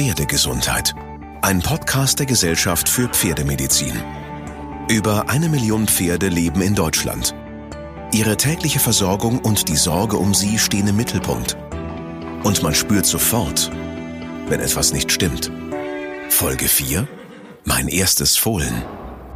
Pferdegesundheit. Ein Podcast der Gesellschaft für Pferdemedizin. Über eine Million Pferde leben in Deutschland. Ihre tägliche Versorgung und die Sorge um sie stehen im Mittelpunkt. Und man spürt sofort, wenn etwas nicht stimmt. Folge 4. Mein erstes Fohlen.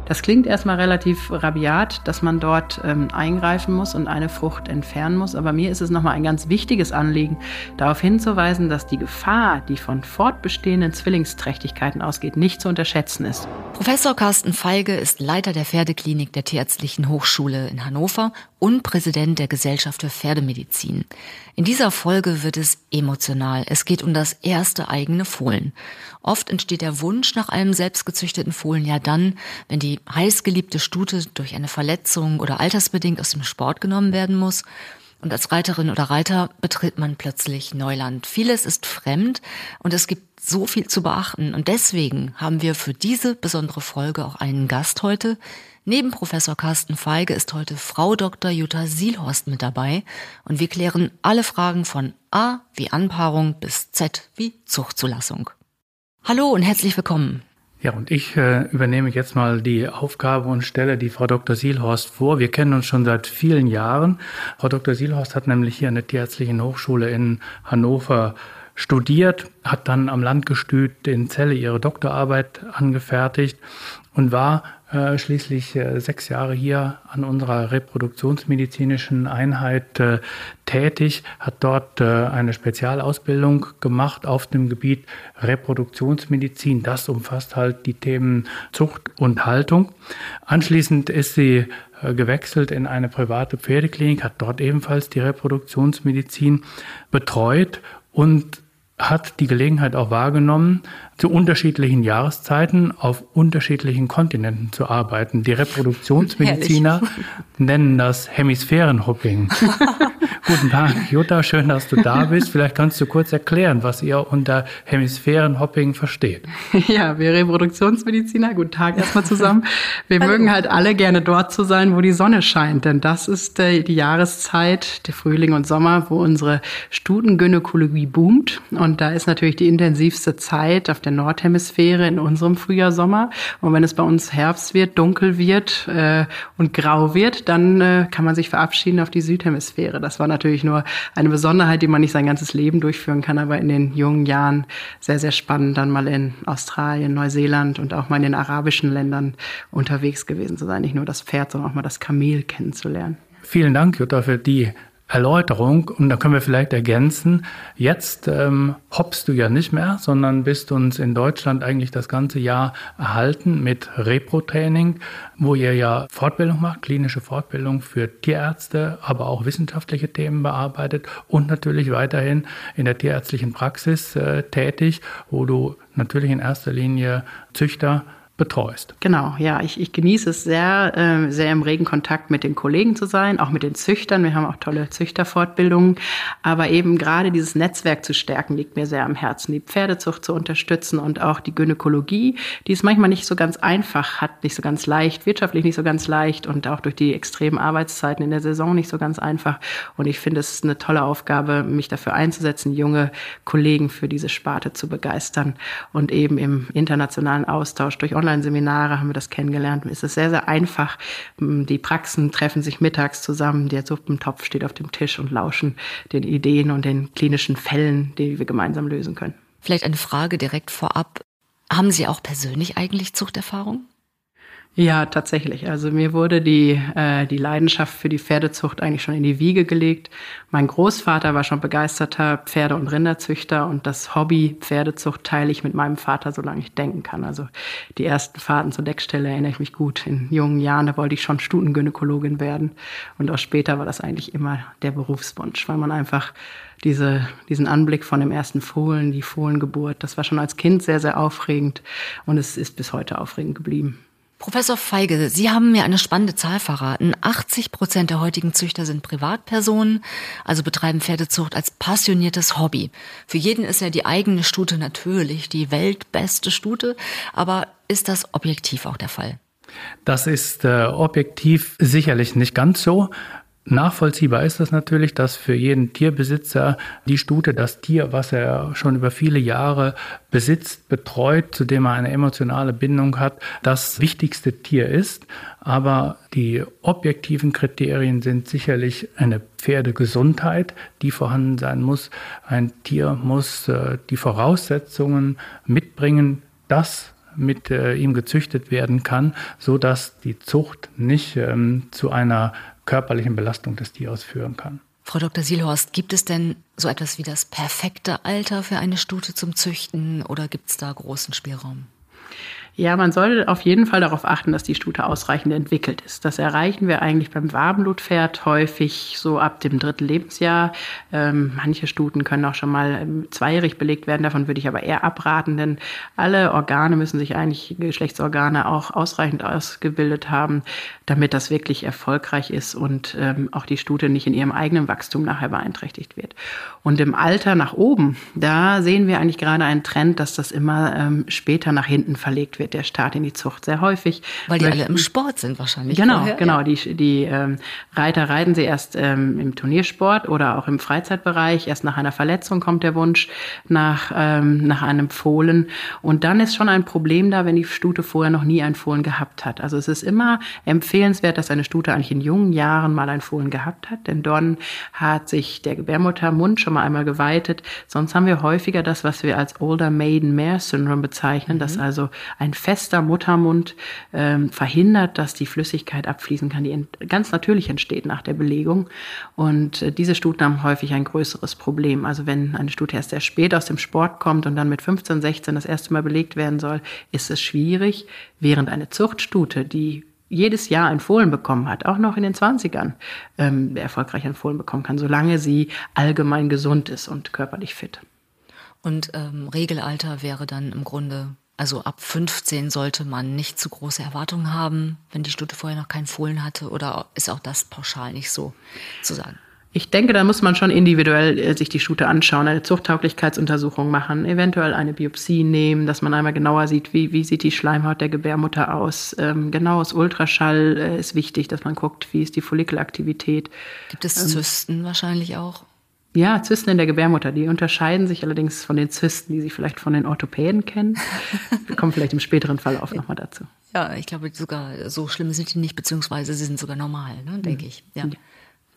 Das klingt erstmal relativ rabiat, dass man dort ähm, eingreifen muss und eine Frucht entfernen muss. Aber mir ist es nochmal ein ganz wichtiges Anliegen, darauf hinzuweisen, dass die Gefahr, die von fortbestehenden Zwillingsträchtigkeiten ausgeht, nicht zu unterschätzen ist. Professor Carsten Feige ist Leiter der Pferdeklinik der Tierärztlichen Hochschule in Hannover und Präsident der Gesellschaft für Pferdemedizin. In dieser Folge wird es emotional. Es geht um das erste eigene Fohlen. Oft entsteht der Wunsch nach einem selbstgezüchteten Fohlen ja dann, wenn die heißgeliebte Stute durch eine Verletzung oder altersbedingt aus dem Sport genommen werden muss. Und als Reiterin oder Reiter betritt man plötzlich Neuland. Vieles ist fremd und es gibt so viel zu beachten. Und deswegen haben wir für diese besondere Folge auch einen Gast heute. Neben Professor Carsten Feige ist heute Frau Dr. Jutta Sielhorst mit dabei und wir klären alle Fragen von A wie Anpaarung bis Z wie Zuchtzulassung. Hallo und herzlich willkommen. Ja, und ich äh, übernehme jetzt mal die Aufgabe und stelle die Frau Dr. Sielhorst vor. Wir kennen uns schon seit vielen Jahren. Frau Dr. Sielhorst hat nämlich hier an der Tierärztlichen Hochschule in Hannover studiert, hat dann am Landgestüt in Celle ihre Doktorarbeit angefertigt und war äh, schließlich äh, sechs Jahre hier an unserer reproduktionsmedizinischen Einheit äh, tätig, hat dort äh, eine Spezialausbildung gemacht auf dem Gebiet Reproduktionsmedizin. Das umfasst halt die Themen Zucht und Haltung. Anschließend ist sie äh, gewechselt in eine private Pferdeklinik, hat dort ebenfalls die Reproduktionsmedizin betreut und hat die Gelegenheit auch wahrgenommen, zu unterschiedlichen Jahreszeiten auf unterschiedlichen Kontinenten zu arbeiten. Die Reproduktionsmediziner nennen das Hemisphärenhopping. Guten Tag, Jutta, schön, dass du da bist. Vielleicht kannst du kurz erklären, was ihr unter Hemisphärenhopping versteht. Ja, wir Reproduktionsmediziner, guten Tag erstmal zusammen. Wir Hallo. mögen halt alle gerne dort zu sein, wo die Sonne scheint, denn das ist äh, die Jahreszeit, der Frühling und Sommer, wo unsere Studengynäkologie boomt. Und da ist natürlich die intensivste Zeit auf der Nordhemisphäre in unserem Frühjahr, Sommer. Und wenn es bei uns Herbst wird, dunkel wird äh, und grau wird, dann äh, kann man sich verabschieden auf die Südhemisphäre. Das war natürlich nur eine Besonderheit, die man nicht sein ganzes Leben durchführen kann, aber in den jungen Jahren sehr, sehr spannend, dann mal in Australien, Neuseeland und auch mal in den arabischen Ländern unterwegs gewesen zu sein. Nicht nur das Pferd, sondern auch mal das Kamel kennenzulernen. Vielen Dank, Jutta, für die Erläuterung und da können wir vielleicht ergänzen, jetzt ähm, hoppst du ja nicht mehr, sondern bist uns in Deutschland eigentlich das ganze Jahr erhalten mit Repro-Training, wo ihr ja Fortbildung macht, klinische Fortbildung für Tierärzte, aber auch wissenschaftliche Themen bearbeitet und natürlich weiterhin in der tierärztlichen Praxis äh, tätig, wo du natürlich in erster Linie Züchter betreust. Genau, ja, ich, ich genieße es sehr, äh, sehr im regen Kontakt mit den Kollegen zu sein, auch mit den Züchtern. Wir haben auch tolle Züchterfortbildungen. Aber eben gerade dieses Netzwerk zu stärken, liegt mir sehr am Herzen. Die Pferdezucht zu unterstützen und auch die Gynäkologie, die ist manchmal nicht so ganz einfach, hat nicht so ganz leicht, wirtschaftlich nicht so ganz leicht und auch durch die extremen Arbeitszeiten in der Saison nicht so ganz einfach. Und ich finde, es ist eine tolle Aufgabe, mich dafür einzusetzen, junge Kollegen für diese Sparte zu begeistern und eben im internationalen Austausch durch Online-Seminare haben wir das kennengelernt. Es ist sehr, sehr einfach. Die Praxen treffen sich mittags zusammen, der Suppentopf steht auf dem Tisch und lauschen den Ideen und den klinischen Fällen, die wir gemeinsam lösen können. Vielleicht eine Frage direkt vorab. Haben Sie auch persönlich eigentlich Zuchterfahrung? Ja, tatsächlich. Also mir wurde die, äh, die Leidenschaft für die Pferdezucht eigentlich schon in die Wiege gelegt. Mein Großvater war schon begeisterter Pferde- und Rinderzüchter und das Hobby Pferdezucht teile ich mit meinem Vater, solange ich denken kann. Also die ersten Fahrten zur Deckstelle erinnere ich mich gut. In jungen Jahren, da wollte ich schon Stutengynäkologin werden. Und auch später war das eigentlich immer der Berufswunsch, weil man einfach diese, diesen Anblick von dem ersten Fohlen, die Fohlengeburt, das war schon als Kind sehr, sehr aufregend und es ist bis heute aufregend geblieben. Professor Feige, Sie haben mir eine spannende Zahl verraten. 80 Prozent der heutigen Züchter sind Privatpersonen, also betreiben Pferdezucht als passioniertes Hobby. Für jeden ist ja die eigene Stute natürlich die weltbeste Stute, aber ist das objektiv auch der Fall? Das ist äh, objektiv sicherlich nicht ganz so. Nachvollziehbar ist das natürlich, dass für jeden Tierbesitzer die Stute das Tier, was er schon über viele Jahre besitzt, betreut, zu dem er eine emotionale Bindung hat, das wichtigste Tier ist. Aber die objektiven Kriterien sind sicherlich eine Pferdegesundheit, die vorhanden sein muss. Ein Tier muss äh, die Voraussetzungen mitbringen, dass mit äh, ihm gezüchtet werden kann, so dass die Zucht nicht ähm, zu einer körperlichen Belastung des Tieres führen kann. Frau Dr. Sielhorst, gibt es denn so etwas wie das perfekte Alter für eine Stute zum Züchten oder gibt es da großen Spielraum? Ja, man sollte auf jeden Fall darauf achten, dass die Stute ausreichend entwickelt ist. Das erreichen wir eigentlich beim Warmblutpferd häufig so ab dem dritten Lebensjahr. Ähm, manche Stuten können auch schon mal ähm, zweijährig belegt werden. Davon würde ich aber eher abraten, denn alle Organe müssen sich eigentlich, Geschlechtsorgane auch ausreichend ausgebildet haben, damit das wirklich erfolgreich ist und ähm, auch die Stute nicht in ihrem eigenen Wachstum nachher beeinträchtigt wird. Und im Alter nach oben, da sehen wir eigentlich gerade einen Trend, dass das immer ähm, später nach hinten verlegt wird wird der Start in die Zucht sehr häufig. Weil die möchten, alle im Sport sind wahrscheinlich. Genau, vorher, genau. Ja. Die, die ähm, Reiter reiten sie erst ähm, im Turniersport oder auch im Freizeitbereich. Erst nach einer Verletzung kommt der Wunsch nach, ähm, nach einem Fohlen. Und dann ist schon ein Problem da, wenn die Stute vorher noch nie ein Fohlen gehabt hat. Also es ist immer empfehlenswert, dass eine Stute eigentlich in jungen Jahren mal ein Fohlen gehabt hat. Denn dann hat sich der Gebärmuttermund schon mal einmal geweitet. Sonst haben wir häufiger das, was wir als Older Maiden Mare Syndrome bezeichnen, mhm. dass also ein fester Muttermund ähm, verhindert, dass die Flüssigkeit abfließen kann, die ganz natürlich entsteht nach der Belegung. Und äh, diese Stuten haben häufig ein größeres Problem. Also wenn eine Stute erst sehr spät aus dem Sport kommt und dann mit 15, 16 das erste Mal belegt werden soll, ist es schwierig, während eine Zuchtstute, die jedes Jahr ein Fohlen bekommen hat, auch noch in den 20ern ähm, erfolgreich ein Fohlen bekommen kann, solange sie allgemein gesund ist und körperlich fit. Und ähm, Regelalter wäre dann im Grunde also ab 15 sollte man nicht zu große Erwartungen haben, wenn die Stute vorher noch keinen Fohlen hatte, oder ist auch das pauschal nicht so zu sagen? Ich denke, da muss man schon individuell äh, sich die Stute anschauen, eine Zuchttauglichkeitsuntersuchung machen, eventuell eine Biopsie nehmen, dass man einmal genauer sieht, wie, wie sieht die Schleimhaut der Gebärmutter aus. Ähm, genaues Ultraschall äh, ist wichtig, dass man guckt, wie ist die Follikelaktivität. Gibt es ähm, Zysten ähm, wahrscheinlich auch? Ja, Zysten in der Gebärmutter. Die unterscheiden sich allerdings von den Zysten, die Sie vielleicht von den Orthopäden kennen. Wir kommen vielleicht im späteren Verlauf nochmal dazu. Ja, ich glaube sogar so schlimm sind die nicht, beziehungsweise sie sind sogar normal, ne, denke mhm. ich. Ja.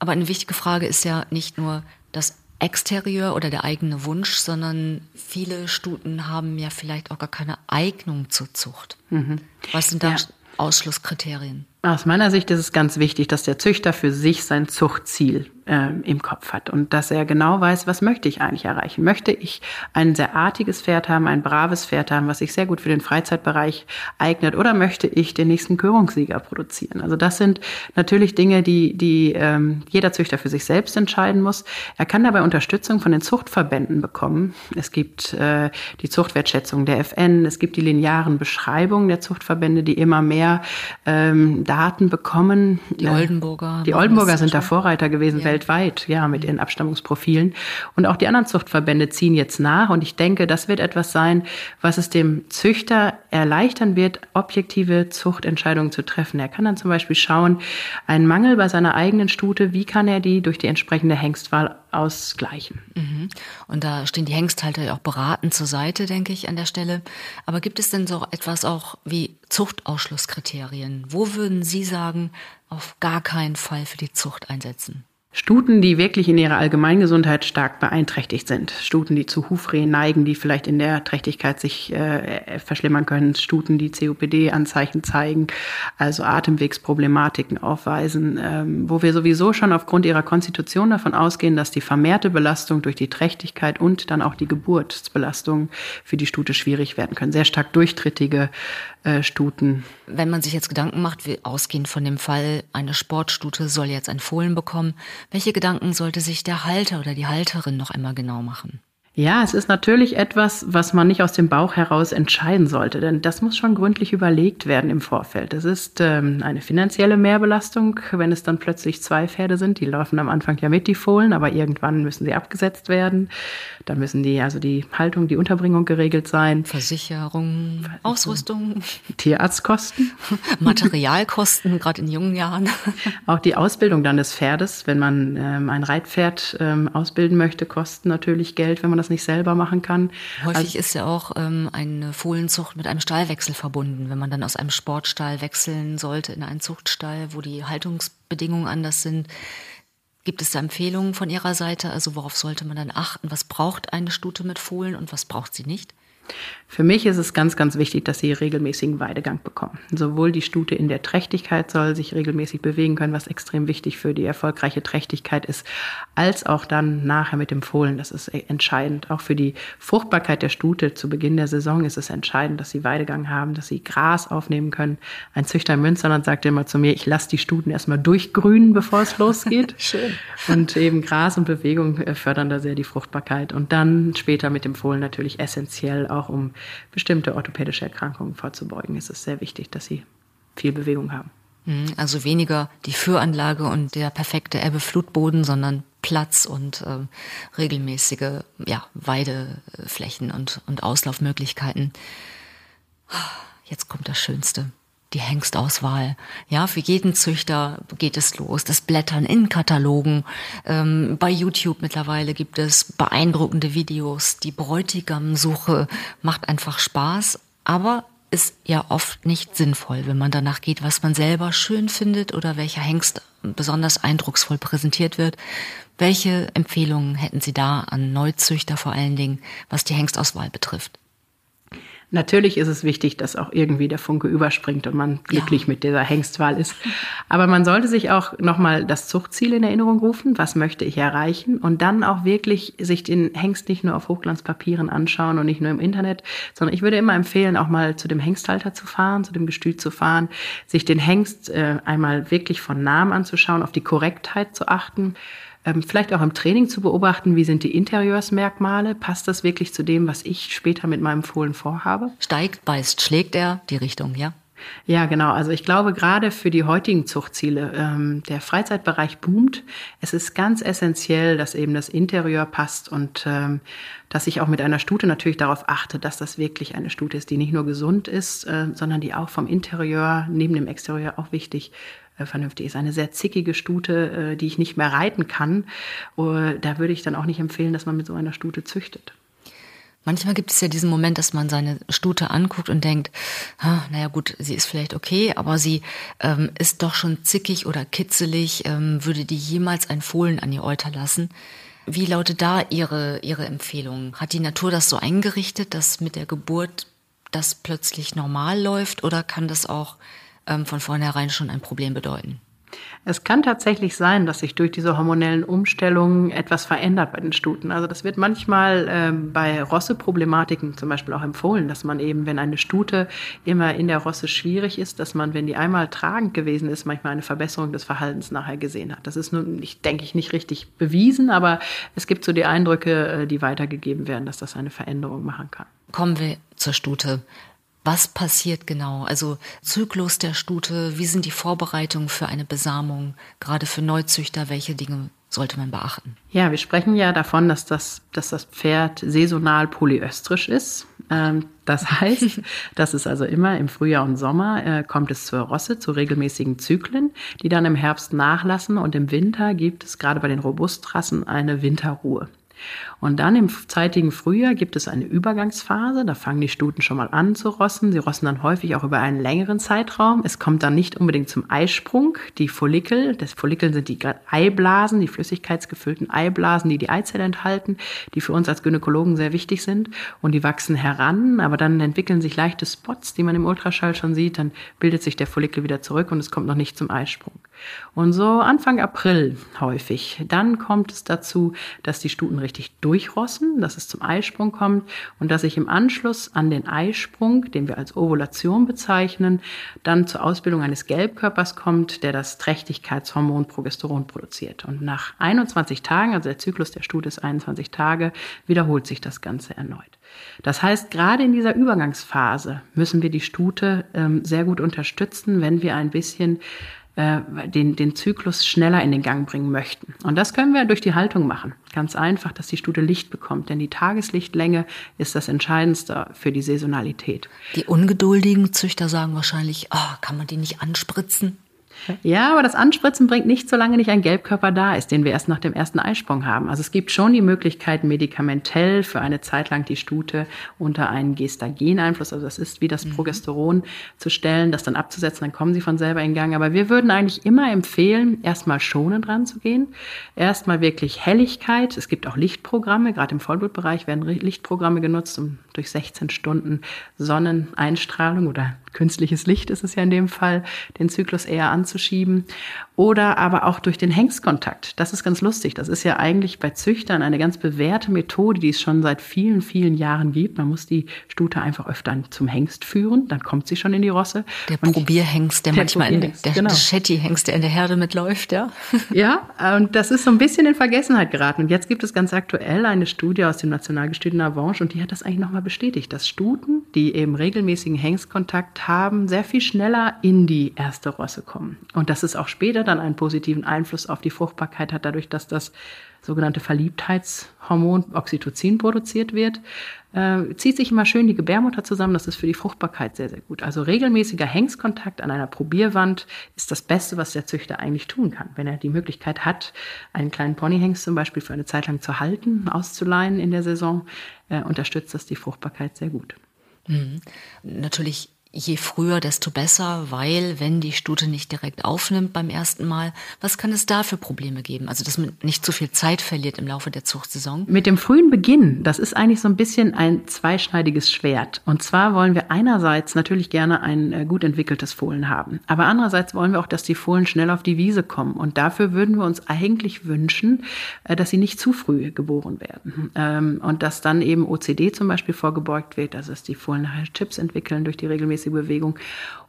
Aber eine wichtige Frage ist ja nicht nur das Exterieur oder der eigene Wunsch, sondern viele Stuten haben ja vielleicht auch gar keine Eignung zur Zucht. Mhm. Was sind da ja. Ausschlusskriterien? Aus meiner Sicht ist es ganz wichtig, dass der Züchter für sich sein Zuchtziel äh, im Kopf hat und dass er genau weiß, was möchte ich eigentlich erreichen. Möchte ich ein sehr artiges Pferd haben, ein braves Pferd haben, was sich sehr gut für den Freizeitbereich eignet, oder möchte ich den nächsten Körungssieger produzieren? Also das sind natürlich Dinge, die, die ähm, jeder Züchter für sich selbst entscheiden muss. Er kann dabei Unterstützung von den Zuchtverbänden bekommen. Es gibt äh, die Zuchtwertschätzung der FN, es gibt die linearen Beschreibungen der Zuchtverbände, die immer mehr ähm, Daten bekommen. Die Oldenburger. Die Oldenburger sind da Vorreiter gewesen, ja weltweit, ja, mit ihren Abstammungsprofilen. Und auch die anderen Zuchtverbände ziehen jetzt nach. Und ich denke, das wird etwas sein, was es dem Züchter erleichtern wird, objektive Zuchtentscheidungen zu treffen. Er kann dann zum Beispiel schauen, einen Mangel bei seiner eigenen Stute, wie kann er die durch die entsprechende Hengstwahl ausgleichen. Mhm. Und da stehen die Hengsthalter ja auch beratend zur Seite, denke ich, an der Stelle. Aber gibt es denn so etwas auch wie Zuchtausschlusskriterien? Wo würden Sie sagen, auf gar keinen Fall für die Zucht einsetzen? Stuten, die wirklich in ihrer Allgemeingesundheit stark beeinträchtigt sind. Stuten, die zu Hufrehen neigen, die vielleicht in der Trächtigkeit sich äh, verschlimmern können. Stuten, die COPD-Anzeichen zeigen, also Atemwegsproblematiken aufweisen, ähm, wo wir sowieso schon aufgrund ihrer Konstitution davon ausgehen, dass die vermehrte Belastung durch die Trächtigkeit und dann auch die Geburtsbelastung für die Stute schwierig werden können. Sehr stark durchtrittige äh, Stuten. Wenn man sich jetzt Gedanken macht, wie ausgehend von dem Fall, eine Sportstute soll jetzt ein Fohlen bekommen, welche Gedanken sollte sich der Halter oder die Halterin noch einmal genau machen? Ja, es ist natürlich etwas, was man nicht aus dem Bauch heraus entscheiden sollte, denn das muss schon gründlich überlegt werden im Vorfeld. Es ist ähm, eine finanzielle Mehrbelastung, wenn es dann plötzlich zwei Pferde sind. Die laufen am Anfang ja mit, die Fohlen, aber irgendwann müssen sie abgesetzt werden. Dann müssen die, also die Haltung, die Unterbringung geregelt sein. Versicherung, Ausrüstung. Tierarztkosten. Materialkosten, gerade in jungen Jahren. Auch die Ausbildung dann des Pferdes, wenn man ähm, ein Reitpferd ähm, ausbilden möchte, kostet natürlich Geld, wenn man das das nicht selber machen kann. Häufig also, ist ja auch ähm, eine Fohlenzucht mit einem Stallwechsel verbunden, wenn man dann aus einem Sportstall wechseln sollte in einen Zuchtstall, wo die Haltungsbedingungen anders sind. Gibt es da Empfehlungen von Ihrer Seite? Also worauf sollte man dann achten? Was braucht eine Stute mit Fohlen und was braucht sie nicht? Für mich ist es ganz, ganz wichtig, dass sie regelmäßigen Weidegang bekommen. Sowohl die Stute in der Trächtigkeit soll sich regelmäßig bewegen können, was extrem wichtig für die erfolgreiche Trächtigkeit ist, als auch dann nachher mit dem Fohlen. Das ist entscheidend. Auch für die Fruchtbarkeit der Stute zu Beginn der Saison ist es entscheidend, dass sie Weidegang haben, dass sie Gras aufnehmen können. Ein Züchter in Münsterland sagte immer zu mir, ich lasse die Stuten erstmal durchgrünen, bevor es losgeht. Schön. Und eben Gras und Bewegung fördern da sehr die Fruchtbarkeit. Und dann später mit dem Fohlen natürlich essentiell auch um bestimmte orthopädische Erkrankungen vorzubeugen, ist es sehr wichtig, dass sie viel Bewegung haben. Mhm, also weniger die Führanlage und der perfekte Ebbe-Flutboden, sondern Platz und äh, regelmäßige ja, Weideflächen und, und Auslaufmöglichkeiten. Jetzt kommt das Schönste. Die Hengstauswahl. Ja, für jeden Züchter geht es los. Das Blättern in Katalogen. Ähm, bei YouTube mittlerweile gibt es beeindruckende Videos. Die Bräutigamsuche macht einfach Spaß, aber ist ja oft nicht sinnvoll, wenn man danach geht, was man selber schön findet oder welcher Hengst besonders eindrucksvoll präsentiert wird. Welche Empfehlungen hätten Sie da an Neuzüchter vor allen Dingen, was die Hengstauswahl betrifft? Natürlich ist es wichtig, dass auch irgendwie der Funke überspringt und man glücklich ja. mit dieser Hengstwahl ist. Aber man sollte sich auch nochmal das Zuchtziel in Erinnerung rufen. Was möchte ich erreichen? Und dann auch wirklich sich den Hengst nicht nur auf Hochglanzpapieren anschauen und nicht nur im Internet, sondern ich würde immer empfehlen, auch mal zu dem Hengsthalter zu fahren, zu dem Gestüt zu fahren, sich den Hengst äh, einmal wirklich von Namen anzuschauen, auf die Korrektheit zu achten vielleicht auch im Training zu beobachten, wie sind die Interieursmerkmale, passt das wirklich zu dem, was ich später mit meinem Fohlen vorhabe? Steigt, beißt, schlägt er die Richtung, ja? Ja, genau. Also ich glaube, gerade für die heutigen Zuchtziele, ähm, der Freizeitbereich boomt. Es ist ganz essentiell, dass eben das Interieur passt und ähm, dass ich auch mit einer Stute natürlich darauf achte, dass das wirklich eine Stute ist, die nicht nur gesund ist, äh, sondern die auch vom Interieur neben dem Exterieur auch wichtig vernünftig ist. Eine sehr zickige Stute, äh, die ich nicht mehr reiten kann. Äh, da würde ich dann auch nicht empfehlen, dass man mit so einer Stute züchtet. Manchmal gibt es ja diesen Moment, dass man seine Stute anguckt und denkt, naja gut, sie ist vielleicht okay, aber sie ähm, ist doch schon zickig oder kitzelig, ähm, würde die jemals ein Fohlen an ihr Euter lassen? Wie lautet da Ihre, Ihre Empfehlung? Hat die Natur das so eingerichtet, dass mit der Geburt das plötzlich normal läuft oder kann das auch von vornherein schon ein Problem bedeuten. Es kann tatsächlich sein, dass sich durch diese hormonellen Umstellungen etwas verändert bei den Stuten. Also das wird manchmal ähm, bei Rosse-Problematiken zum Beispiel auch empfohlen, dass man eben, wenn eine Stute immer in der Rosse schwierig ist, dass man, wenn die einmal tragend gewesen ist, manchmal eine Verbesserung des Verhaltens nachher gesehen hat. Das ist nun, ich denke ich, nicht richtig bewiesen, aber es gibt so die Eindrücke, äh, die weitergegeben werden, dass das eine Veränderung machen kann. Kommen wir zur Stute. Was passiert genau? Also Zyklus der Stute, wie sind die Vorbereitungen für eine Besamung, gerade für Neuzüchter, welche Dinge sollte man beachten? Ja, wir sprechen ja davon, dass das, dass das Pferd saisonal polyöstrisch ist. Ähm, das heißt, dass es also immer im Frühjahr und Sommer äh, kommt es zur Rosse, zu regelmäßigen Zyklen, die dann im Herbst nachlassen und im Winter gibt es gerade bei den Robustrassen eine Winterruhe. Und dann im zeitigen Frühjahr gibt es eine Übergangsphase. Da fangen die Stuten schon mal an zu rossen. Sie rossen dann häufig auch über einen längeren Zeitraum. Es kommt dann nicht unbedingt zum Eisprung. Die Follikel, das Follikel sind die Eiblasen, die flüssigkeitsgefüllten Eiblasen, die die Eizelle enthalten, die für uns als Gynäkologen sehr wichtig sind. Und die wachsen heran, aber dann entwickeln sich leichte Spots, die man im Ultraschall schon sieht. Dann bildet sich der Follikel wieder zurück und es kommt noch nicht zum Eisprung. Und so Anfang April häufig. Dann kommt es dazu, dass die Stuten richtig durchrossen, dass es zum Eisprung kommt und dass sich im Anschluss an den Eisprung, den wir als Ovulation bezeichnen, dann zur Ausbildung eines Gelbkörpers kommt, der das Trächtigkeitshormon Progesteron produziert. Und nach 21 Tagen, also der Zyklus der Stute ist 21 Tage, wiederholt sich das Ganze erneut. Das heißt, gerade in dieser Übergangsphase müssen wir die Stute ähm, sehr gut unterstützen, wenn wir ein bisschen äh, den, den Zyklus schneller in den Gang bringen möchten. Und das können wir durch die Haltung machen. Ganz einfach, dass die Stute Licht bekommt. Denn die Tageslichtlänge ist das Entscheidendste für die Saisonalität. Die ungeduldigen Züchter sagen wahrscheinlich, oh, kann man die nicht anspritzen? Ja, aber das Anspritzen bringt nicht, solange nicht ein Gelbkörper da ist, den wir erst nach dem ersten Eisprung haben. Also es gibt schon die Möglichkeit, medikamentell für eine Zeit lang die Stute unter einen Gestageneinfluss, also das ist wie das mhm. Progesteron, zu stellen, das dann abzusetzen, dann kommen sie von selber in Gang. Aber wir würden eigentlich immer empfehlen, erstmal schonend ranzugehen, erstmal wirklich Helligkeit. Es gibt auch Lichtprogramme, gerade im Vollblutbereich werden Lichtprogramme genutzt, um durch 16 Stunden Sonneneinstrahlung oder künstliches Licht ist es ja in dem Fall, den Zyklus eher anzuschieben. Oder aber auch durch den Hengstkontakt. Das ist ganz lustig. Das ist ja eigentlich bei Züchtern eine ganz bewährte Methode, die es schon seit vielen, vielen Jahren gibt. Man muss die Stute einfach öfter zum Hengst führen, dann kommt sie schon in die Rosse. Der und Probierhengst, der, der manchmal in der, genau. Shetty-Hengst, der in der Herde mitläuft, ja. Ja, und das ist so ein bisschen in Vergessenheit geraten. Und jetzt gibt es ganz aktuell eine Studie aus dem Nationalgestüt in Avanche und die hat das eigentlich nochmal bestätigt, dass Stuten, die eben regelmäßigen Hengstkontakt haben, sehr viel schneller in die erste Rosse kommen. Und dass es auch später dann einen positiven Einfluss auf die Fruchtbarkeit hat, dadurch, dass das sogenannte Verliebtheitshormon Oxytocin produziert wird, äh, zieht sich immer schön die Gebärmutter zusammen. Das ist für die Fruchtbarkeit sehr, sehr gut. Also regelmäßiger Hengstkontakt an einer Probierwand ist das Beste, was der Züchter eigentlich tun kann. Wenn er die Möglichkeit hat, einen kleinen Ponyhengst zum Beispiel für eine Zeit lang zu halten, auszuleihen in der Saison, äh, unterstützt das die Fruchtbarkeit sehr gut. Mhm. Natürlich je früher, desto besser, weil wenn die Stute nicht direkt aufnimmt beim ersten Mal, was kann es da für Probleme geben? Also, dass man nicht zu viel Zeit verliert im Laufe der Zuchtsaison? Mit dem frühen Beginn, das ist eigentlich so ein bisschen ein zweischneidiges Schwert. Und zwar wollen wir einerseits natürlich gerne ein äh, gut entwickeltes Fohlen haben. Aber andererseits wollen wir auch, dass die Fohlen schnell auf die Wiese kommen. Und dafür würden wir uns eigentlich wünschen, äh, dass sie nicht zu früh geboren werden. Ähm, und dass dann eben OCD zum Beispiel vorgebeugt wird, dass die Fohlen nachher Chips entwickeln durch die regelmäßige regelmäßige Bewegung.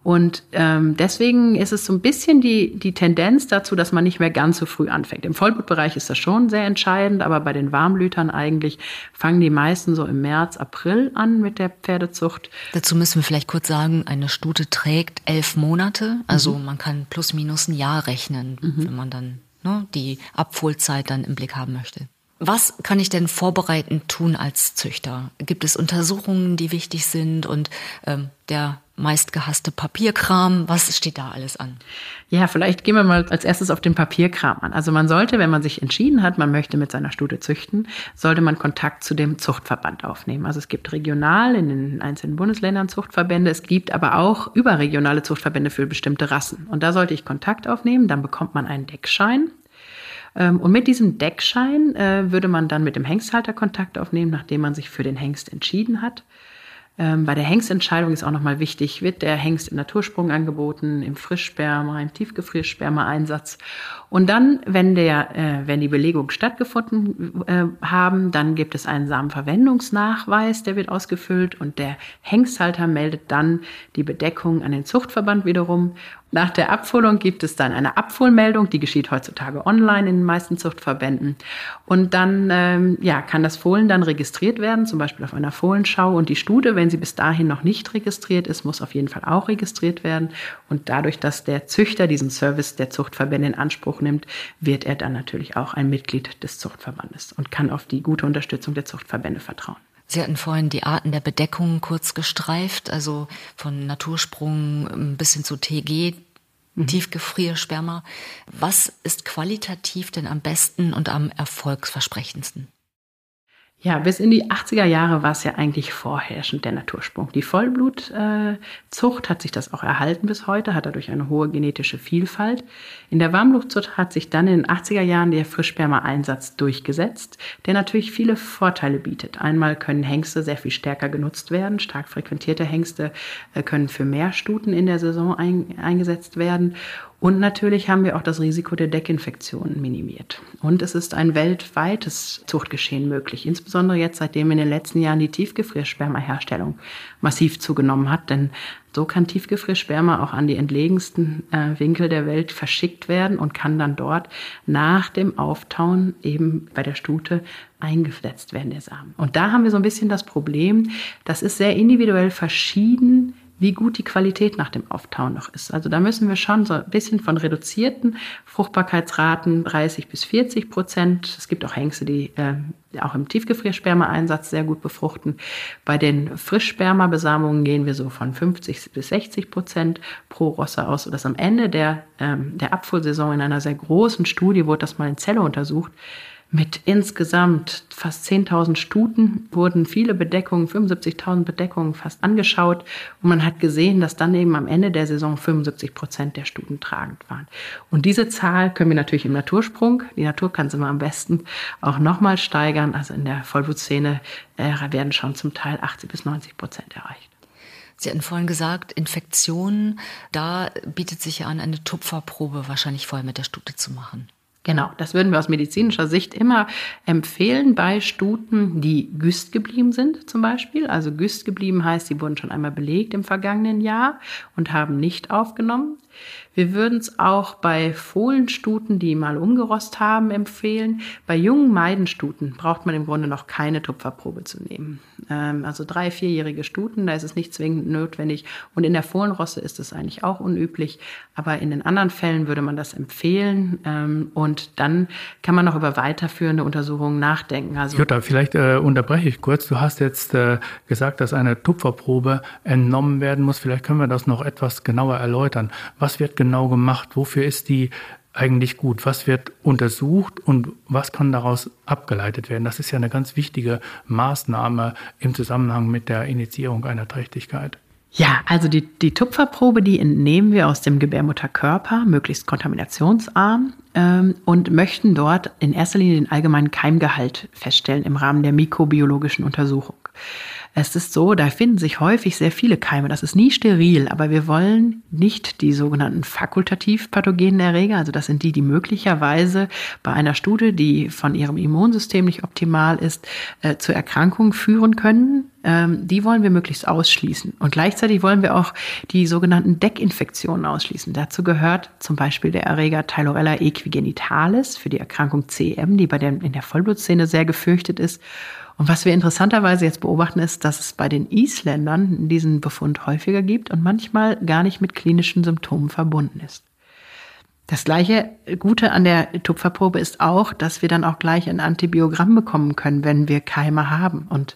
Und ähm, deswegen ist es so ein bisschen die, die Tendenz dazu, dass man nicht mehr ganz so früh anfängt. Im Vollblutbereich ist das schon sehr entscheidend, aber bei den Warmblütern eigentlich fangen die meisten so im März, April an mit der Pferdezucht. Dazu müssen wir vielleicht kurz sagen, eine Stute trägt elf Monate, also mhm. man kann plus minus ein Jahr rechnen, mhm. wenn man dann ne, die Abfohlzeit dann im Blick haben möchte. Was kann ich denn vorbereitend tun als Züchter? Gibt es Untersuchungen, die wichtig sind und ähm, der meistgehasste Papierkram? Was steht da alles an? Ja, vielleicht gehen wir mal als erstes auf den Papierkram an. Also man sollte, wenn man sich entschieden hat, man möchte mit seiner Stute züchten, sollte man Kontakt zu dem Zuchtverband aufnehmen. Also es gibt regional in den einzelnen Bundesländern Zuchtverbände, es gibt aber auch überregionale Zuchtverbände für bestimmte Rassen. Und da sollte ich Kontakt aufnehmen, dann bekommt man einen Deckschein. Ähm, und mit diesem Deckschein äh, würde man dann mit dem Hengsthalter Kontakt aufnehmen, nachdem man sich für den Hengst entschieden hat. Ähm, bei der Hengstentscheidung ist auch nochmal wichtig, wird der Hengst im Natursprung angeboten, im Frischsperma, im Tiefgefriersperma-Einsatz. Und dann, wenn, der, äh, wenn die Belegung stattgefunden äh, haben, dann gibt es einen Samenverwendungsnachweis, der wird ausgefüllt und der Hengsthalter meldet dann die Bedeckung an den Zuchtverband wiederum nach der Abfuhrung gibt es dann eine Abfuhrmeldung, die geschieht heutzutage online in den meisten Zuchtverbänden. Und dann ähm, ja, kann das Fohlen dann registriert werden, zum Beispiel auf einer Fohlenschau. Und die Stute, wenn sie bis dahin noch nicht registriert ist, muss auf jeden Fall auch registriert werden. Und dadurch, dass der Züchter diesen Service der Zuchtverbände in Anspruch nimmt, wird er dann natürlich auch ein Mitglied des Zuchtverbandes und kann auf die gute Unterstützung der Zuchtverbände vertrauen. Sie hatten vorhin die Arten der Bedeckung kurz gestreift, also von Natursprung bis hin zu TG, mhm. Tiefgefriersperma. Was ist qualitativ denn am besten und am erfolgsversprechendsten? Ja, bis in die 80er Jahre war es ja eigentlich vorherrschend der Natursprung. Die Vollblutzucht hat sich das auch erhalten bis heute, hat dadurch eine hohe genetische Vielfalt. In der Warmblutzucht hat sich dann in den 80er Jahren der Frischsperma-Einsatz durchgesetzt, der natürlich viele Vorteile bietet. Einmal können Hengste sehr viel stärker genutzt werden. Stark frequentierte Hengste äh, können für mehr Stuten in der Saison ein, eingesetzt werden. Und natürlich haben wir auch das Risiko der Deckinfektionen minimiert. Und es ist ein weltweites Zuchtgeschehen möglich, insbesondere jetzt, seitdem in den letzten Jahren die Tiefgefrierspermaherstellung massiv zugenommen hat. Denn so kann Tiefgefriersperma auch an die entlegensten äh, Winkel der Welt verschickt werden und kann dann dort nach dem Auftauen eben bei der Stute eingefletzt werden, der Samen. Und da haben wir so ein bisschen das Problem, das ist sehr individuell verschieden, wie gut die Qualität nach dem Auftauen noch ist. Also da müssen wir schon so ein bisschen von reduzierten Fruchtbarkeitsraten 30 bis 40 Prozent. Es gibt auch Hengste, die äh, auch im Tiefgefriersperma-Einsatz sehr gut befruchten. Bei den Frischsperma-Besamungen gehen wir so von 50 bis 60 Prozent pro Rosse aus, sodass am Ende der, ähm, der Abfuhrsaison in einer sehr großen Studie wurde das mal in Zelle untersucht, mit insgesamt fast 10.000 Stuten wurden viele Bedeckungen, 75.000 Bedeckungen fast angeschaut und man hat gesehen, dass dann eben am Ende der Saison 75 Prozent der Stuten tragend waren. Und diese Zahl können wir natürlich im Natursprung, die Natur kann sie immer am besten auch nochmal steigern. Also in der Vollblutszene äh, werden schon zum Teil 80 bis 90 Prozent erreicht. Sie hatten vorhin gesagt, Infektionen, da bietet sich ja an, eine Tupferprobe wahrscheinlich vorher mit der Stute zu machen. Genau, das würden wir aus medizinischer Sicht immer empfehlen bei Stuten, die güst geblieben sind zum Beispiel. Also güst geblieben heißt, sie wurden schon einmal belegt im vergangenen Jahr und haben nicht aufgenommen. Wir würden es auch bei Fohlenstuten, die mal umgerost haben, empfehlen. Bei jungen Meidenstuten braucht man im Grunde noch keine Tupferprobe zu nehmen. Ähm, also drei, vierjährige Stuten, da ist es nicht zwingend notwendig. Und in der Fohlenrosse ist es eigentlich auch unüblich. Aber in den anderen Fällen würde man das empfehlen. Ähm, und dann kann man noch über weiterführende Untersuchungen nachdenken. Also Jutta, vielleicht äh, unterbreche ich kurz. Du hast jetzt äh, gesagt, dass eine Tupferprobe entnommen werden muss. Vielleicht können wir das noch etwas genauer erläutern. Was wird genau gemacht? Wofür ist die eigentlich gut? Was wird untersucht und was kann daraus abgeleitet werden? Das ist ja eine ganz wichtige Maßnahme im Zusammenhang mit der Initiierung einer Trächtigkeit. Ja, also die, die Tupferprobe, die entnehmen wir aus dem Gebärmutterkörper, möglichst kontaminationsarm, ähm, und möchten dort in erster Linie den allgemeinen Keimgehalt feststellen im Rahmen der mikrobiologischen Untersuchung. Es ist so, da finden sich häufig sehr viele Keime. Das ist nie steril, aber wir wollen nicht die sogenannten fakultativ pathogenen Erreger, also das sind die, die möglicherweise bei einer Studie, die von ihrem Immunsystem nicht optimal ist, äh, zu Erkrankungen führen können. Ähm, die wollen wir möglichst ausschließen. Und gleichzeitig wollen wir auch die sogenannten Deckinfektionen ausschließen. Dazu gehört zum Beispiel der Erreger Tylorella equigenitalis für die Erkrankung CM, die bei der, in der Vollblutszene sehr gefürchtet ist. Und was wir interessanterweise jetzt beobachten, ist, dass es bei den Isländern diesen Befund häufiger gibt und manchmal gar nicht mit klinischen Symptomen verbunden ist. Das gleiche Gute an der Tupferprobe ist auch, dass wir dann auch gleich ein Antibiogramm bekommen können, wenn wir Keime haben. Und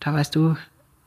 da weißt du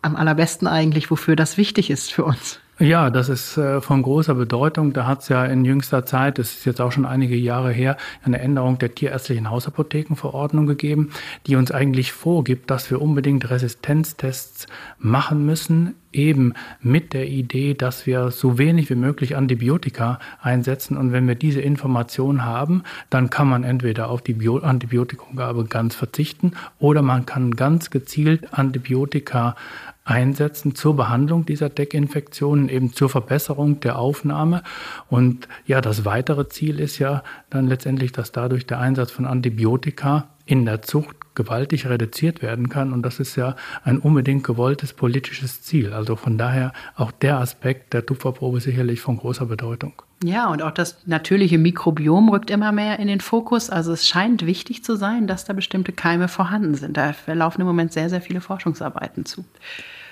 am allerbesten eigentlich, wofür das wichtig ist für uns. Ja, das ist äh, von großer Bedeutung. Da hat es ja in jüngster Zeit, das ist jetzt auch schon einige Jahre her, eine Änderung der tierärztlichen Hausapothekenverordnung gegeben, die uns eigentlich vorgibt, dass wir unbedingt Resistenztests machen müssen, eben mit der Idee, dass wir so wenig wie möglich Antibiotika einsetzen. Und wenn wir diese Information haben, dann kann man entweder auf die Bio Antibiotikumgabe ganz verzichten oder man kann ganz gezielt Antibiotika einsetzen zur Behandlung dieser Deckinfektionen, eben zur Verbesserung der Aufnahme. Und ja, das weitere Ziel ist ja dann letztendlich, dass dadurch der Einsatz von Antibiotika in der Zucht gewaltig reduziert werden kann. Und das ist ja ein unbedingt gewolltes politisches Ziel. Also von daher auch der Aspekt der Tupferprobe sicherlich von großer Bedeutung. Ja, und auch das natürliche Mikrobiom rückt immer mehr in den Fokus. Also es scheint wichtig zu sein, dass da bestimmte Keime vorhanden sind. Da laufen im Moment sehr, sehr viele Forschungsarbeiten zu.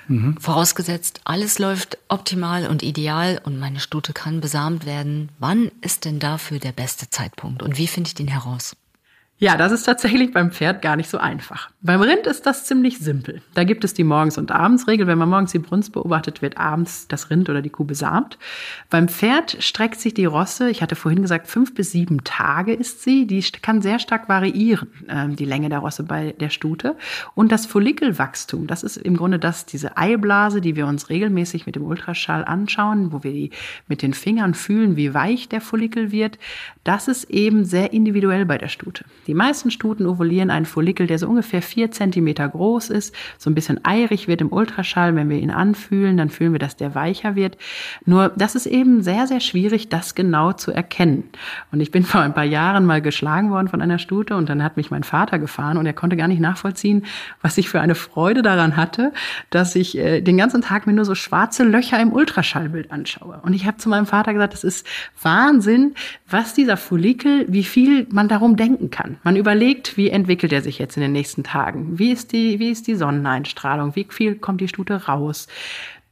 Mhm. Vorausgesetzt, alles läuft optimal und ideal und meine Stute kann besamt werden. Wann ist denn dafür der beste Zeitpunkt und wie finde ich den heraus? Ja, das ist tatsächlich beim Pferd gar nicht so einfach. Beim Rind ist das ziemlich simpel. Da gibt es die Morgens- und Abendsregel. Wenn man morgens die Brunst beobachtet, wird abends das Rind oder die Kuh besamt. Beim Pferd streckt sich die Rosse, ich hatte vorhin gesagt, fünf bis sieben Tage ist sie. Die kann sehr stark variieren, ähm, die Länge der Rosse bei der Stute. Und das Follikelwachstum, das ist im Grunde das, diese Eiblase, die wir uns regelmäßig mit dem Ultraschall anschauen, wo wir die mit den Fingern fühlen, wie weich der Follikel wird. Das ist eben sehr individuell bei der Stute. Die meisten Stuten ovulieren einen Follikel, der so ungefähr vier Zentimeter groß ist, so ein bisschen eirig wird im Ultraschall. Wenn wir ihn anfühlen, dann fühlen wir, dass der weicher wird. Nur, das ist eben sehr, sehr schwierig, das genau zu erkennen. Und ich bin vor ein paar Jahren mal geschlagen worden von einer Stute und dann hat mich mein Vater gefahren und er konnte gar nicht nachvollziehen, was ich für eine Freude daran hatte, dass ich äh, den ganzen Tag mir nur so schwarze Löcher im Ultraschallbild anschaue. Und ich habe zu meinem Vater gesagt, das ist Wahnsinn, was dieser Follikel, wie viel man darum denken kann. Man überlegt, wie entwickelt er sich jetzt in den nächsten Tagen? Wie ist die, wie ist die Sonneneinstrahlung? Wie viel kommt die Stute raus?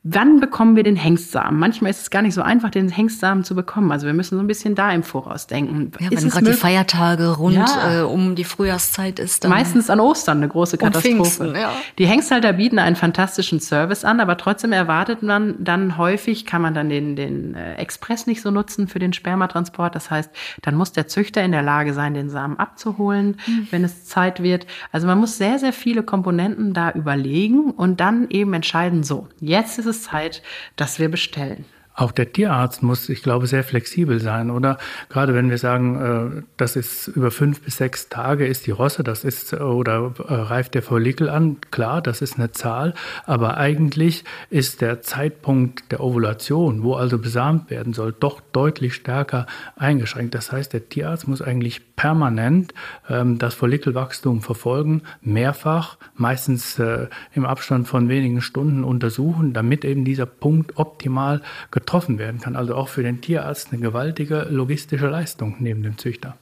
Wann bekommen wir den Hengstsamen? Manchmal ist es gar nicht so einfach, den Hengstsamen zu bekommen. Also wir müssen so ein bisschen da im Voraus denken. Ja, wenn gerade die Feiertage rund ja. äh, um die Frühjahrszeit ist. Dann Meistens an Ostern eine große Katastrophe. Pfingsten, ja. Die Hengsthalter bieten einen fantastischen Service an, aber trotzdem erwartet man dann häufig, kann man dann den, den äh, Express nicht so nutzen für den Spermatransport. Das heißt, dann muss der Züchter in der Lage sein, den Samen abzuholen, mhm. wenn es Zeit wird. Also man muss sehr, sehr viele Komponenten da überlegen und dann eben entscheiden, so, jetzt ist es Zeit, dass wir bestellen. Auch der Tierarzt muss, ich glaube, sehr flexibel sein, oder? Gerade wenn wir sagen, äh, das ist über fünf bis sechs Tage ist die Rosse, das ist oder äh, reift der Follikel an, klar, das ist eine Zahl, aber eigentlich ist der Zeitpunkt der Ovulation, wo also besamt werden soll, doch deutlich stärker eingeschränkt. Das heißt, der Tierarzt muss eigentlich permanent ähm, das Follikelwachstum verfolgen, mehrfach, meistens äh, im Abstand von wenigen Stunden untersuchen, damit eben dieser Punkt optimal getroffen werden kann. Also auch für den Tierarzt eine gewaltige logistische Leistung neben dem Züchter.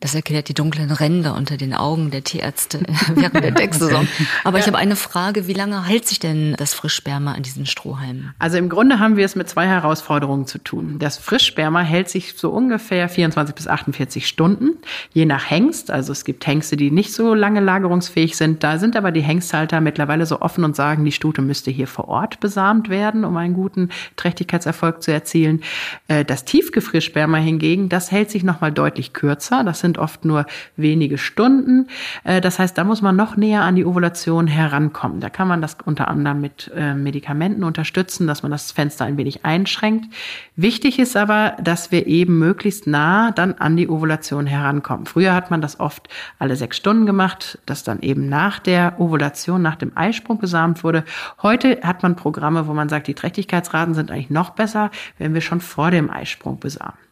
Das erklärt die dunklen Ränder unter den Augen der Tierärzte während der Decksaison. Aber ich habe eine Frage, wie lange hält sich denn das Frischsperma an diesen Strohhalmen? Also im Grunde haben wir es mit zwei Herausforderungen zu tun. Das Frischsperma hält sich so ungefähr 24 bis 48 Stunden, je nach Hengst. Also es gibt Hengste, die nicht so lange lagerungsfähig sind. Da sind aber die Hengsthalter mittlerweile so offen und sagen, die Stute müsste hier vor Ort besamt werden, um einen guten Trächtigkeitserfolg zu erzielen. Äh, das Tiefgefriersperma hingegen, das hält sich nochmal deutlich kürzer. Das sind sind oft nur wenige Stunden. Äh, das heißt, da muss man noch näher an die Ovulation herankommen. Da kann man das unter anderem mit äh, Medikamenten unterstützen, dass man das Fenster ein wenig einschränkt. Wichtig ist aber, dass wir eben möglichst nah dann an die Ovulation herankommen. Früher hat man das oft alle sechs Stunden gemacht, dass dann eben nach der Ovulation, nach dem Eisprung besamt wurde. Heute hat man Programme, wo man sagt, die Trächtigkeitsraten sind eigentlich noch besser, wenn wir schon vor dem Eisprung besamen.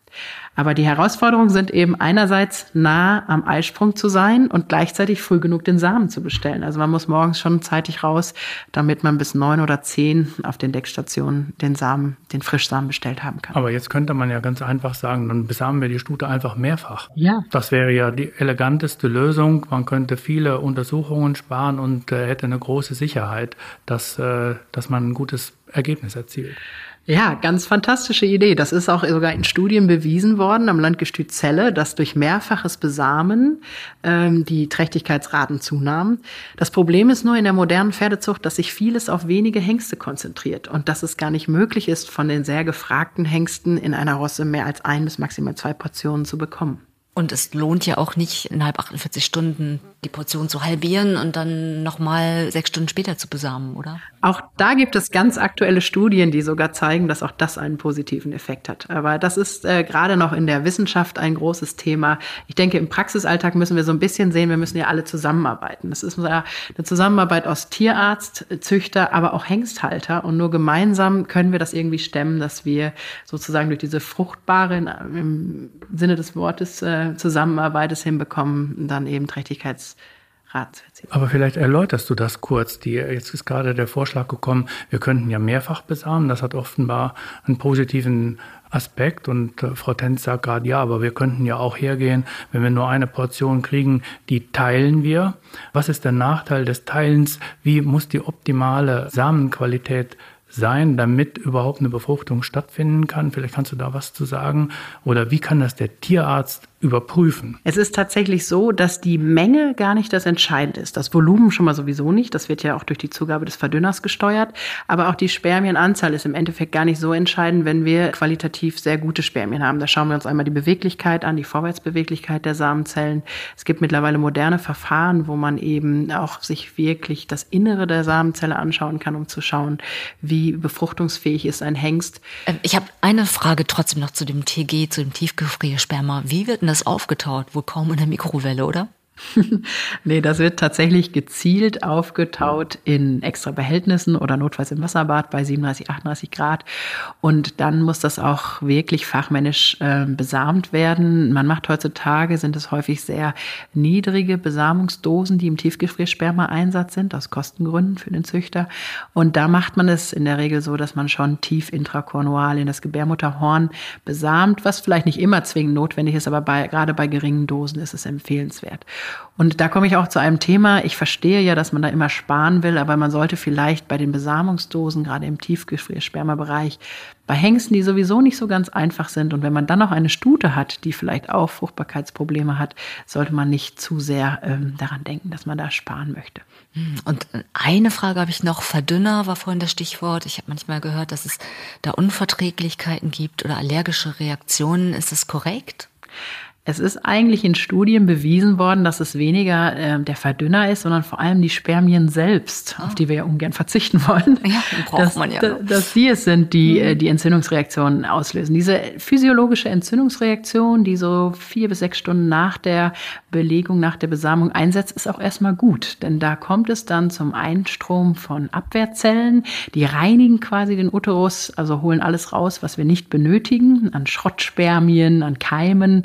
Aber die Herausforderungen sind eben einerseits nah am Eisprung zu sein und gleichzeitig früh genug den Samen zu bestellen. Also man muss morgens schon zeitig raus, damit man bis neun oder zehn auf den Deckstationen den Samen, den Frischsamen bestellt haben kann. Aber jetzt könnte man ja ganz einfach sagen, dann besamen wir die Stute einfach mehrfach. Ja. Das wäre ja die eleganteste Lösung. Man könnte viele Untersuchungen sparen und äh, hätte eine große Sicherheit, dass, äh, dass man ein gutes Ergebnis erzielt. Ja, ganz fantastische Idee. Das ist auch sogar in Studien bewiesen worden am Landgestüt Celle, dass durch mehrfaches Besamen ähm, die Trächtigkeitsraten zunahmen. Das Problem ist nur in der modernen Pferdezucht, dass sich vieles auf wenige Hengste konzentriert und dass es gar nicht möglich ist, von den sehr gefragten Hengsten in einer Rosse mehr als ein bis maximal zwei Portionen zu bekommen. Und es lohnt ja auch nicht, innerhalb 48 Stunden die Portion zu halbieren und dann nochmal sechs Stunden später zu besamen, oder? Auch da gibt es ganz aktuelle Studien, die sogar zeigen, dass auch das einen positiven Effekt hat. Aber das ist äh, gerade noch in der Wissenschaft ein großes Thema. Ich denke, im Praxisalltag müssen wir so ein bisschen sehen, wir müssen ja alle zusammenarbeiten. Das ist eine Zusammenarbeit aus Tierarzt, Züchter, aber auch Hengsthalter. Und nur gemeinsam können wir das irgendwie stemmen, dass wir sozusagen durch diese fruchtbare, im Sinne des Wortes, äh, Zusammenarbeit es hinbekommen, dann eben Trächtigkeitsrat erzielen. Aber vielleicht erläuterst du das kurz. Die, jetzt ist gerade der Vorschlag gekommen, wir könnten ja mehrfach besamen. Das hat offenbar einen positiven Aspekt. Und äh, Frau Tenz sagt gerade, ja, aber wir könnten ja auch hergehen, wenn wir nur eine Portion kriegen, die teilen wir. Was ist der Nachteil des Teilens? Wie muss die optimale Samenqualität sein, damit überhaupt eine Befruchtung stattfinden kann? Vielleicht kannst du da was zu sagen. Oder wie kann das der Tierarzt überprüfen? Es ist tatsächlich so, dass die Menge gar nicht das Entscheidende ist. Das Volumen schon mal sowieso nicht. Das wird ja auch durch die Zugabe des Verdünners gesteuert. Aber auch die Spermienanzahl ist im Endeffekt gar nicht so entscheidend, wenn wir qualitativ sehr gute Spermien haben. Da schauen wir uns einmal die Beweglichkeit an, die Vorwärtsbeweglichkeit der Samenzellen. Es gibt mittlerweile moderne Verfahren, wo man eben auch sich wirklich das Innere der Samenzelle anschauen kann, um zu schauen, wie befruchtungsfähig ist ein Hengst. Ähm, ich habe eine Frage trotzdem noch zu dem TG, zu dem Tiefgefriersperma. Wie wird das aufgetaut? Wohl kaum in der Mikrowelle, oder? nee, das wird tatsächlich gezielt aufgetaut in extra Behältnissen oder notfalls im Wasserbad bei 37, 38 Grad. Und dann muss das auch wirklich fachmännisch äh, besamt werden. Man macht heutzutage, sind es häufig sehr niedrige Besamungsdosen, die im Tiefgefriersperma-Einsatz sind, aus Kostengründen für den Züchter. Und da macht man es in der Regel so, dass man schon tief intrakornual in das Gebärmutterhorn besamt, was vielleicht nicht immer zwingend notwendig ist, aber bei, gerade bei geringen Dosen ist es empfehlenswert. Und da komme ich auch zu einem Thema. Ich verstehe ja, dass man da immer sparen will, aber man sollte vielleicht bei den Besamungsdosen, gerade im Tiefgefriersperma-Bereich, bei Hengsten, die sowieso nicht so ganz einfach sind, und wenn man dann noch eine Stute hat, die vielleicht auch Fruchtbarkeitsprobleme hat, sollte man nicht zu sehr ähm, daran denken, dass man da sparen möchte. Hm, und eine Frage habe ich noch. Verdünner war vorhin das Stichwort. Ich habe manchmal gehört, dass es da Unverträglichkeiten gibt oder allergische Reaktionen. Ist das korrekt? Es ist eigentlich in Studien bewiesen worden, dass es weniger äh, der Verdünner ist, sondern vor allem die Spermien selbst, ah. auf die wir ja ungern verzichten wollen. Ja, braucht dass, man ja. Dass, dass die es sind, die mhm. äh, die Entzündungsreaktionen auslösen. Diese physiologische Entzündungsreaktion, die so vier bis sechs Stunden nach der Belegung, nach der Besamung einsetzt, ist auch erstmal gut. Denn da kommt es dann zum Einstrom von Abwehrzellen, die reinigen quasi den Uterus, also holen alles raus, was wir nicht benötigen, an Schrottspermien, an Keimen.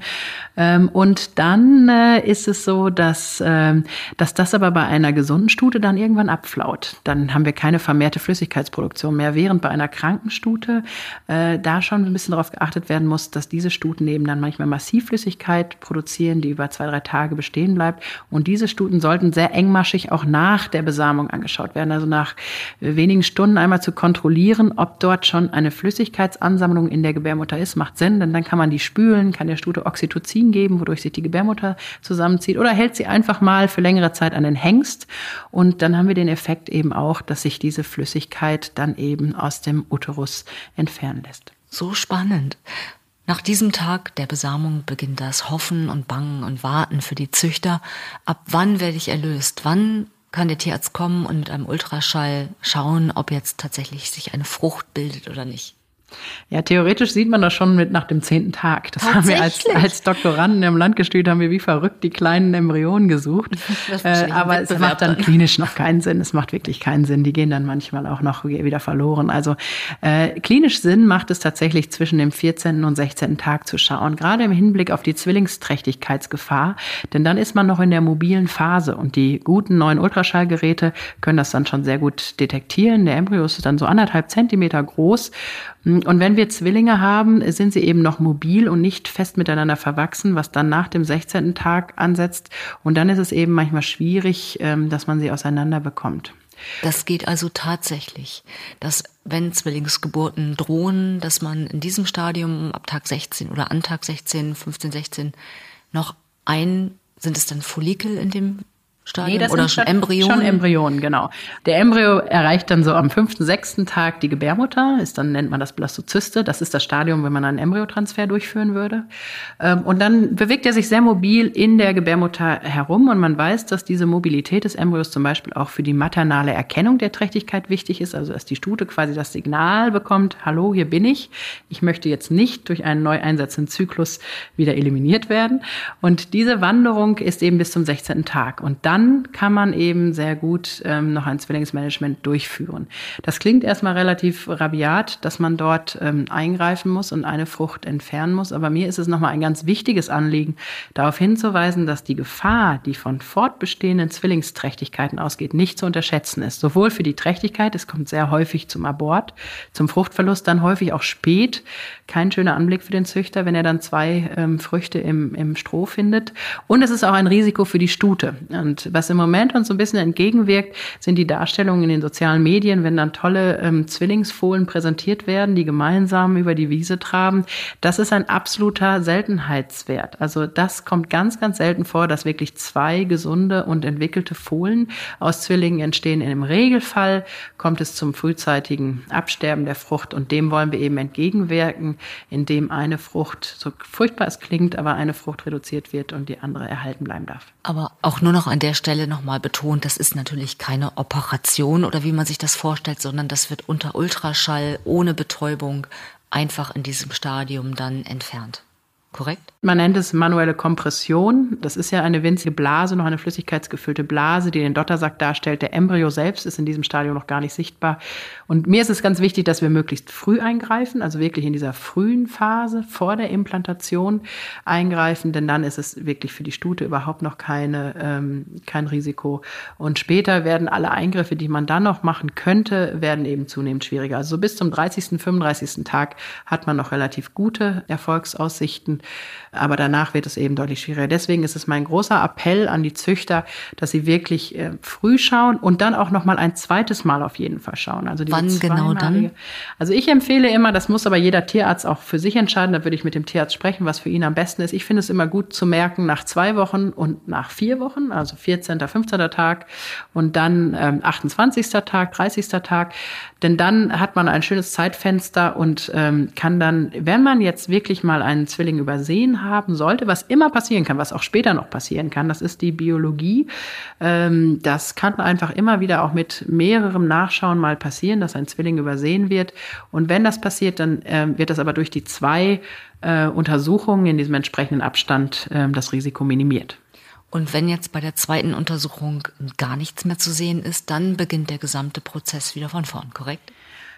Ähm, und dann äh, ist es so, dass, ähm, dass das aber bei einer gesunden Stute dann irgendwann abflaut. Dann haben wir keine vermehrte Flüssigkeitsproduktion mehr, während bei einer kranken Stute äh, da schon ein bisschen darauf geachtet werden muss, dass diese Stuten eben dann manchmal Massivflüssigkeit produzieren, die über zwei, drei Tage bestehen bleibt. Und diese Stuten sollten sehr engmaschig auch nach der Besamung angeschaut werden, also nach wenigen Stunden einmal zu kontrollieren, ob dort schon eine Flüssigkeitsansammlung in der Gebärmutter ist, macht Sinn, denn dann kann man die spülen, kann der Stute Oxytocin Oxytocin geben, wodurch sich die Gebärmutter zusammenzieht, oder hält sie einfach mal für längere Zeit an den Hengst. Und dann haben wir den Effekt eben auch, dass sich diese Flüssigkeit dann eben aus dem Uterus entfernen lässt. So spannend. Nach diesem Tag der Besamung beginnt das Hoffen und Bangen und Warten für die Züchter. Ab wann werde ich erlöst? Wann kann der Tierarzt kommen und mit einem Ultraschall schauen, ob jetzt tatsächlich sich eine Frucht bildet oder nicht? Ja, theoretisch sieht man das schon mit nach dem zehnten Tag. Das haben wir als, als Doktoranden im Landgestüt haben wir wie verrückt die kleinen Embryonen gesucht. Äh, aber es macht dann klinisch noch keinen Sinn. Es macht wirklich keinen Sinn. Die gehen dann manchmal auch noch wieder verloren. Also äh, klinisch Sinn macht es tatsächlich zwischen dem 14. und 16. Tag zu schauen, gerade im Hinblick auf die Zwillingsträchtigkeitsgefahr. Denn dann ist man noch in der mobilen Phase und die guten neuen Ultraschallgeräte können das dann schon sehr gut detektieren. Der Embryo ist dann so anderthalb Zentimeter groß und wenn wir Zwillinge haben, sind sie eben noch mobil und nicht fest miteinander verwachsen, was dann nach dem 16. Tag ansetzt. Und dann ist es eben manchmal schwierig, ähm, dass man sie auseinander bekommt. Das geht also tatsächlich, dass wenn Zwillingsgeburten drohen, dass man in diesem Stadium ab Tag 16 oder an Tag 16, 15, 16 noch ein, sind es dann Follikel in dem Stadium nee, oder schon Embryonen? Schon Embryonen, genau. Der Embryo erreicht dann so am fünften, sechsten Tag die Gebärmutter, ist dann nennt man das Blastozyste. Das ist das Stadium, wenn man einen Embryotransfer durchführen würde. Ähm, und dann bewegt er sich sehr mobil in der Gebärmutter herum und man weiß, dass diese Mobilität des Embryos zum Beispiel auch für die maternale Erkennung der Trächtigkeit wichtig ist, also dass die Stute quasi das Signal bekommt, hallo, hier bin ich. Ich möchte jetzt nicht durch einen neu einsetzenden Zyklus wieder eliminiert werden. Und diese Wanderung ist eben bis zum 16. Tag. Und dann dann kann man eben sehr gut ähm, noch ein Zwillingsmanagement durchführen. Das klingt erstmal relativ rabiat, dass man dort ähm, eingreifen muss und eine Frucht entfernen muss. Aber mir ist es nochmal ein ganz wichtiges Anliegen, darauf hinzuweisen, dass die Gefahr, die von fortbestehenden Zwillingsträchtigkeiten ausgeht, nicht zu unterschätzen ist. Sowohl für die Trächtigkeit, es kommt sehr häufig zum Abort, zum Fruchtverlust, dann häufig auch spät. Kein schöner Anblick für den Züchter, wenn er dann zwei ähm, Früchte im, im Stroh findet. Und es ist auch ein Risiko für die Stute. Und was im Moment uns so ein bisschen entgegenwirkt, sind die Darstellungen in den sozialen Medien, wenn dann tolle ähm, Zwillingsfohlen präsentiert werden, die gemeinsam über die Wiese traben. Das ist ein absoluter Seltenheitswert. Also das kommt ganz, ganz selten vor, dass wirklich zwei gesunde und entwickelte Fohlen aus Zwillingen entstehen. Im Regelfall kommt es zum frühzeitigen Absterben der Frucht und dem wollen wir eben entgegenwirken, indem eine Frucht, so furchtbar es klingt, aber eine Frucht reduziert wird und die andere erhalten bleiben darf. Aber auch nur noch an der Stelle nochmal betont, das ist natürlich keine Operation oder wie man sich das vorstellt, sondern das wird unter Ultraschall ohne Betäubung einfach in diesem Stadium dann entfernt. Korrekt? Man nennt es manuelle Kompression. Das ist ja eine winzige Blase, noch eine flüssigkeitsgefüllte Blase, die den Dottersack darstellt. Der Embryo selbst ist in diesem Stadium noch gar nicht sichtbar. Und mir ist es ganz wichtig, dass wir möglichst früh eingreifen, also wirklich in dieser frühen Phase vor der Implantation eingreifen, denn dann ist es wirklich für die Stute überhaupt noch keine, ähm, kein Risiko. Und später werden alle Eingriffe, die man dann noch machen könnte, werden eben zunehmend schwieriger. Also so bis zum 30., 35. Tag hat man noch relativ gute Erfolgsaussichten. Aber danach wird es eben deutlich schwieriger. Deswegen ist es mein großer Appell an die Züchter, dass sie wirklich äh, früh schauen und dann auch noch mal ein zweites Mal auf jeden Fall schauen. Also Wann genau dann? Also ich empfehle immer, das muss aber jeder Tierarzt auch für sich entscheiden. Da würde ich mit dem Tierarzt sprechen, was für ihn am besten ist. Ich finde es immer gut zu merken nach zwei Wochen und nach vier Wochen, also 14., 15. Tag und dann ähm, 28. Tag, 30. Tag. Denn dann hat man ein schönes Zeitfenster und ähm, kann dann, wenn man jetzt wirklich mal einen Zwilling übersehen haben sollte, was immer passieren kann, was auch später noch passieren kann, das ist die Biologie. Ähm, das kann einfach immer wieder auch mit mehrerem Nachschauen mal passieren, dass ein Zwilling übersehen wird. Und wenn das passiert, dann ähm, wird das aber durch die zwei äh, Untersuchungen in diesem entsprechenden Abstand äh, das Risiko minimiert. Und wenn jetzt bei der zweiten Untersuchung gar nichts mehr zu sehen ist, dann beginnt der gesamte Prozess wieder von vorn, korrekt?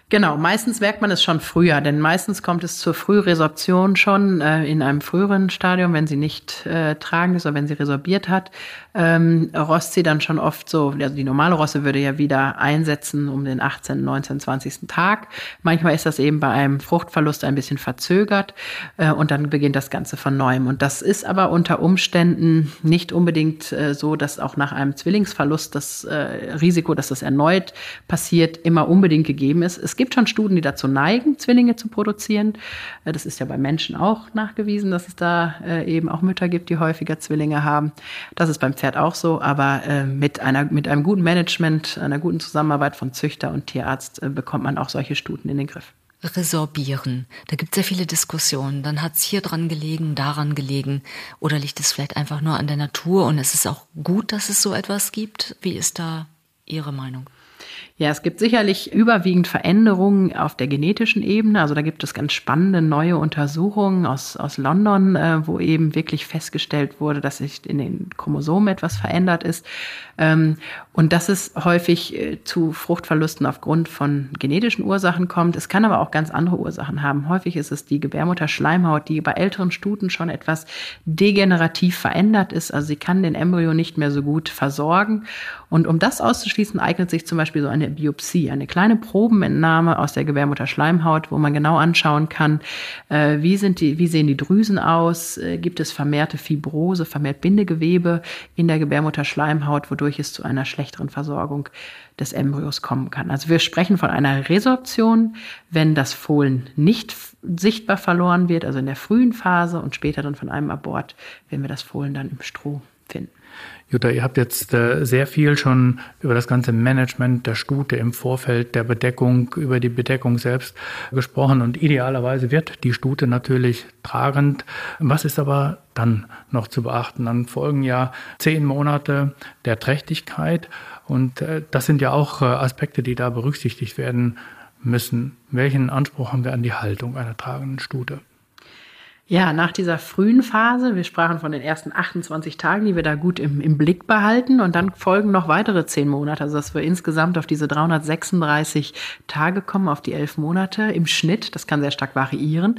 Genau, meistens merkt man es schon früher, denn meistens kommt es zur Frühresorption schon äh, in einem früheren Stadium, wenn sie nicht äh, tragend ist oder wenn sie resorbiert hat, ähm, rost sie dann schon oft so, also die normale Rosse würde ja wieder einsetzen um den 18., 19., 20. Tag. Manchmal ist das eben bei einem Fruchtverlust ein bisschen verzögert äh, und dann beginnt das Ganze von neuem. Und das ist aber unter Umständen nicht unbedingt äh, so, dass auch nach einem Zwillingsverlust das äh, Risiko, dass das erneut passiert, immer unbedingt gegeben ist. Es es gibt schon Studien, die dazu neigen, Zwillinge zu produzieren. Äh, das ist ja bei Menschen auch nachgewiesen, dass es da äh, eben auch Mütter gibt, die häufiger Zwillinge haben. Das ist beim Pferd auch so, aber äh, mit, einer, mit einem guten Management, einer guten Zusammenarbeit von Züchter und Tierarzt bekommt man auch solche Stuten in den Griff. Resorbieren. Da gibt es ja viele Diskussionen. Dann hat es hier dran gelegen, daran gelegen. Oder liegt es vielleicht einfach nur an der Natur und es ist auch gut, dass es so etwas gibt? Wie ist da Ihre Meinung? Ja, es gibt sicherlich überwiegend Veränderungen auf der genetischen Ebene. Also da gibt es ganz spannende neue Untersuchungen aus, aus London, äh, wo eben wirklich festgestellt wurde, dass sich in den Chromosomen etwas verändert ist. Ähm, und dass es häufig äh, zu Fruchtverlusten aufgrund von genetischen Ursachen kommt. Es kann aber auch ganz andere Ursachen haben. Häufig ist es die Gebärmutterschleimhaut, die bei älteren Stuten schon etwas degenerativ verändert ist. Also sie kann den Embryo nicht mehr so gut versorgen. Und um das auszuschließen, eignet sich zum Beispiel so eine Biopsie, eine kleine Probenentnahme aus der Gebärmutterschleimhaut, wo man genau anschauen kann, äh, wie, sind die, wie sehen die Drüsen aus, äh, gibt es vermehrte Fibrose, vermehrt Bindegewebe in der Gebärmutterschleimhaut, wodurch es zu einer schlechteren Versorgung des Embryos kommen kann. Also wir sprechen von einer Resorption, wenn das Fohlen nicht sichtbar verloren wird, also in der frühen Phase und später dann von einem Abort, wenn wir das Fohlen dann im Stroh finden. Jutta, ihr habt jetzt äh, sehr viel schon über das ganze Management der Stute im Vorfeld der Bedeckung, über die Bedeckung selbst gesprochen und idealerweise wird die Stute natürlich tragend. Was ist aber dann noch zu beachten? Dann folgen ja zehn Monate der Trächtigkeit und äh, das sind ja auch äh, Aspekte, die da berücksichtigt werden müssen. Welchen Anspruch haben wir an die Haltung einer tragenden Stute? Ja, nach dieser frühen Phase, wir sprachen von den ersten 28 Tagen, die wir da gut im, im Blick behalten und dann folgen noch weitere zehn Monate, also dass wir insgesamt auf diese 336 Tage kommen, auf die elf Monate im Schnitt. Das kann sehr stark variieren.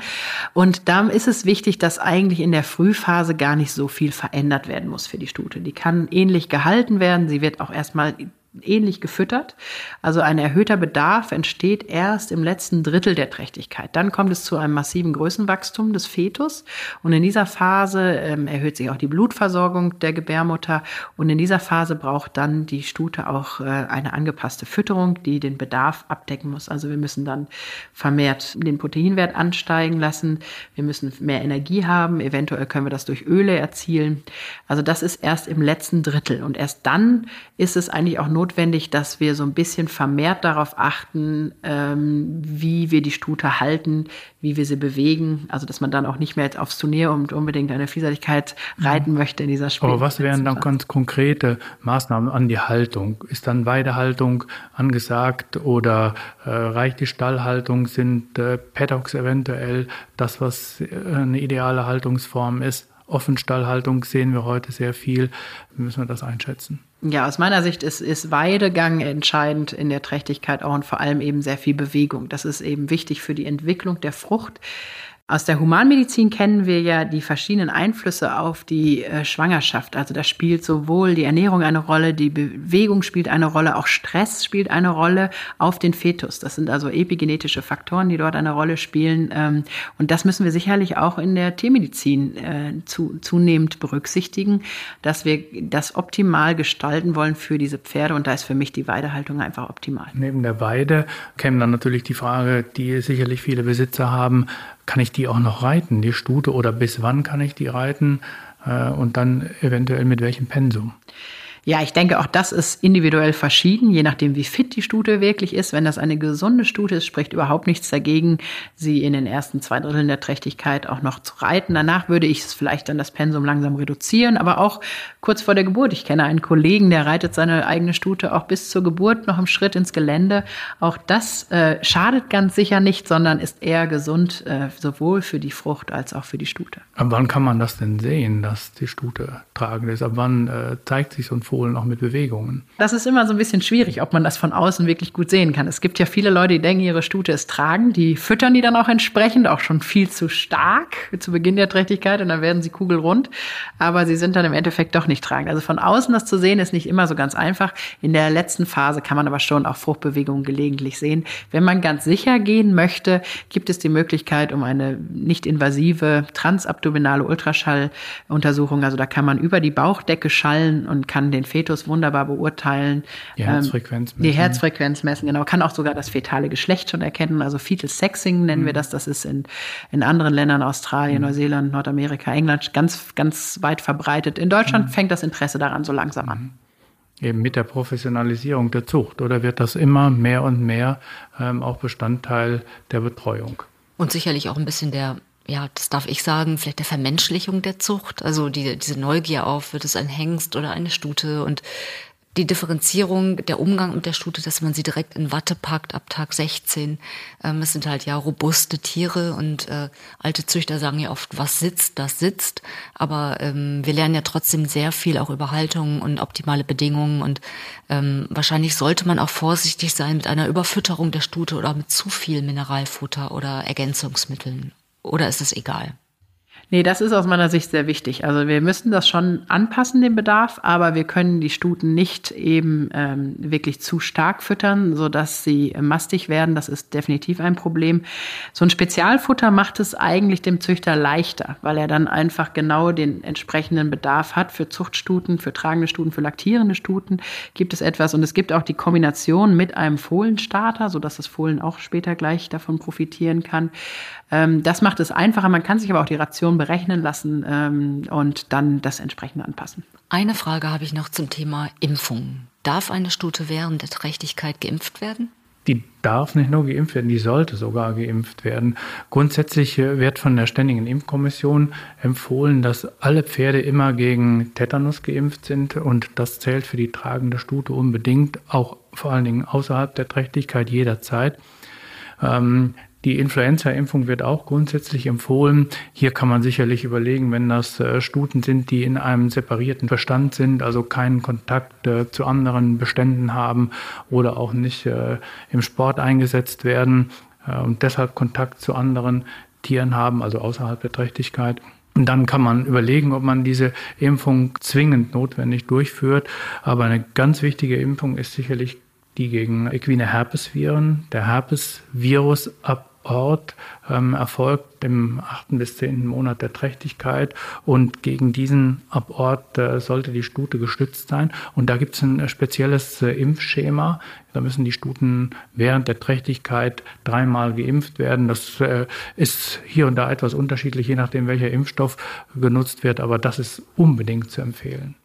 Und da ist es wichtig, dass eigentlich in der Frühphase gar nicht so viel verändert werden muss für die Stute. Die kann ähnlich gehalten werden. Sie wird auch erstmal ähnlich gefüttert. Also ein erhöhter Bedarf entsteht erst im letzten Drittel der Trächtigkeit. Dann kommt es zu einem massiven Größenwachstum des Fetus und in dieser Phase ähm, erhöht sich auch die Blutversorgung der Gebärmutter und in dieser Phase braucht dann die Stute auch äh, eine angepasste Fütterung, die den Bedarf abdecken muss. Also wir müssen dann vermehrt den Proteinwert ansteigen lassen. Wir müssen mehr Energie haben. Eventuell können wir das durch Öle erzielen. Also das ist erst im letzten Drittel und erst dann ist es eigentlich auch notwendig, notwendig, dass wir so ein bisschen vermehrt darauf achten, ähm, wie wir die Stute halten, wie wir sie bewegen. Also dass man dann auch nicht mehr aufs Turnier und unbedingt eine Vielseitigkeit reiten mhm. möchte in dieser Spiel. Aber was wären dann ganz konkrete Maßnahmen an die Haltung? Ist dann Weidehaltung angesagt oder äh, reicht die Stallhaltung? Sind äh, Paddocks eventuell das, was äh, eine ideale Haltungsform ist? Offenstallhaltung sehen wir heute sehr viel. Wie müssen wir das einschätzen? Ja, aus meiner Sicht ist, ist Weidegang entscheidend in der Trächtigkeit auch und vor allem eben sehr viel Bewegung. Das ist eben wichtig für die Entwicklung der Frucht. Aus der Humanmedizin kennen wir ja die verschiedenen Einflüsse auf die äh, Schwangerschaft. Also da spielt sowohl die Ernährung eine Rolle, die Bewegung spielt eine Rolle, auch Stress spielt eine Rolle auf den Fetus. Das sind also epigenetische Faktoren, die dort eine Rolle spielen. Ähm, und das müssen wir sicherlich auch in der Tiermedizin äh, zu, zunehmend berücksichtigen, dass wir das optimal gestalten wollen für diese Pferde. Und da ist für mich die Weidehaltung einfach optimal. Neben der Weide käme dann natürlich die Frage, die sicherlich viele Besitzer haben, kann ich die auch noch reiten, die Stute, oder bis wann kann ich die reiten äh, und dann eventuell mit welchem Pensum? Ja, ich denke, auch das ist individuell verschieden, je nachdem, wie fit die Stute wirklich ist. Wenn das eine gesunde Stute ist, spricht überhaupt nichts dagegen, sie in den ersten zwei Dritteln der Trächtigkeit auch noch zu reiten. Danach würde ich es vielleicht dann das Pensum langsam reduzieren, aber auch kurz vor der Geburt. Ich kenne einen Kollegen, der reitet seine eigene Stute auch bis zur Geburt noch im Schritt ins Gelände. Auch das äh, schadet ganz sicher nicht, sondern ist eher gesund, äh, sowohl für die Frucht als auch für die Stute. Ab wann kann man das denn sehen, dass die Stute tragend ist? Ab wann äh, zeigt sich so ein Fohlen auch mit Bewegungen? Das ist immer so ein bisschen schwierig, ob man das von außen wirklich gut sehen kann. Es gibt ja viele Leute, die denken, ihre Stute ist tragend, die füttern die dann auch entsprechend, auch schon viel zu stark zu Beginn der Trächtigkeit und dann werden sie kugelrund. Aber sie sind dann im Endeffekt doch nicht tragend. Also von außen das zu sehen ist nicht immer so ganz einfach. In der letzten Phase kann man aber schon auch Fruchtbewegungen gelegentlich sehen. Wenn man ganz sicher gehen möchte, gibt es die Möglichkeit um eine nicht invasive transabdominale Ultraschalluntersuchung. Also da kann man über die Bauchdecke schallen und kann den Fetus wunderbar beurteilen. Die Herzfrequenz messen. Die Herzfrequenz messen, genau. Kann auch sogar das fetale Geschlecht schon erkennen. Also Fetal Sexing nennen mhm. wir das. Das ist in, in anderen Ländern, Australien, mhm. Neuseeland, Nordamerika, England ganz, ganz weit verbreitet. In Deutschland mhm. fängt fängt das Interesse daran so langsam an. Mhm. Eben mit der Professionalisierung der Zucht oder wird das immer mehr und mehr ähm, auch Bestandteil der Betreuung? Und sicherlich auch ein bisschen der ja, das darf ich sagen, vielleicht der Vermenschlichung der Zucht, also die, diese Neugier auf, wird es ein Hengst oder eine Stute und die Differenzierung, der Umgang mit der Stute, dass man sie direkt in Watte packt ab Tag 16. Ähm, es sind halt ja robuste Tiere und äh, alte Züchter sagen ja oft, was sitzt, das sitzt. Aber ähm, wir lernen ja trotzdem sehr viel auch über Haltung und optimale Bedingungen und ähm, wahrscheinlich sollte man auch vorsichtig sein mit einer Überfütterung der Stute oder mit zu viel Mineralfutter oder Ergänzungsmitteln. Oder ist es egal? Nee, das ist aus meiner Sicht sehr wichtig. Also wir müssen das schon anpassen, den Bedarf, aber wir können die Stuten nicht eben ähm, wirklich zu stark füttern, sodass sie mastig werden. Das ist definitiv ein Problem. So ein Spezialfutter macht es eigentlich dem Züchter leichter, weil er dann einfach genau den entsprechenden Bedarf hat. Für Zuchtstuten, für tragende Stuten, für laktierende Stuten gibt es etwas. Und es gibt auch die Kombination mit einem Fohlenstarter, sodass das Fohlen auch später gleich davon profitieren kann. Ähm, das macht es einfacher. Man kann sich aber auch die Ration berechnen lassen ähm, und dann das entsprechend anpassen. Eine Frage habe ich noch zum Thema Impfung. Darf eine Stute während der Trächtigkeit geimpft werden? Die darf nicht nur geimpft werden, die sollte sogar geimpft werden. Grundsätzlich äh, wird von der Ständigen Impfkommission empfohlen, dass alle Pferde immer gegen Tetanus geimpft sind und das zählt für die tragende Stute unbedingt, auch vor allen Dingen außerhalb der Trächtigkeit jederzeit. Ähm, die Influenza-Impfung wird auch grundsätzlich empfohlen. Hier kann man sicherlich überlegen, wenn das äh, Stuten sind, die in einem separierten Bestand sind, also keinen Kontakt äh, zu anderen Beständen haben oder auch nicht äh, im Sport eingesetzt werden und deshalb Kontakt zu anderen Tieren haben, also außerhalb der Trächtigkeit. Und dann kann man überlegen, ob man diese Impfung zwingend notwendig durchführt. Aber eine ganz wichtige Impfung ist sicherlich die gegen equine Herpesviren. Der Herpesvirus ab Ort ähm, erfolgt im achten bis zehnten Monat der Trächtigkeit und gegen diesen Abort äh, sollte die Stute geschützt sein. Und da gibt es ein spezielles äh, Impfschema. Da müssen die Stuten während der Trächtigkeit dreimal geimpft werden. Das äh, ist hier und da etwas unterschiedlich, je nachdem, welcher Impfstoff genutzt wird, aber das ist unbedingt zu empfehlen.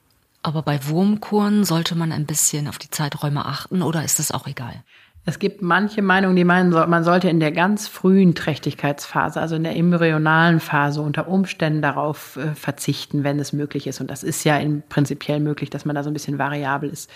Aber bei Wurmkuren sollte man ein bisschen auf die Zeiträume achten oder ist das auch egal? Es gibt manche Meinungen, die meinen, man sollte in der ganz frühen Trächtigkeitsphase, also in der embryonalen Phase, unter Umständen darauf äh, verzichten, wenn es möglich ist. Und das ist ja in prinzipiell möglich, dass man da so ein bisschen variabel ist.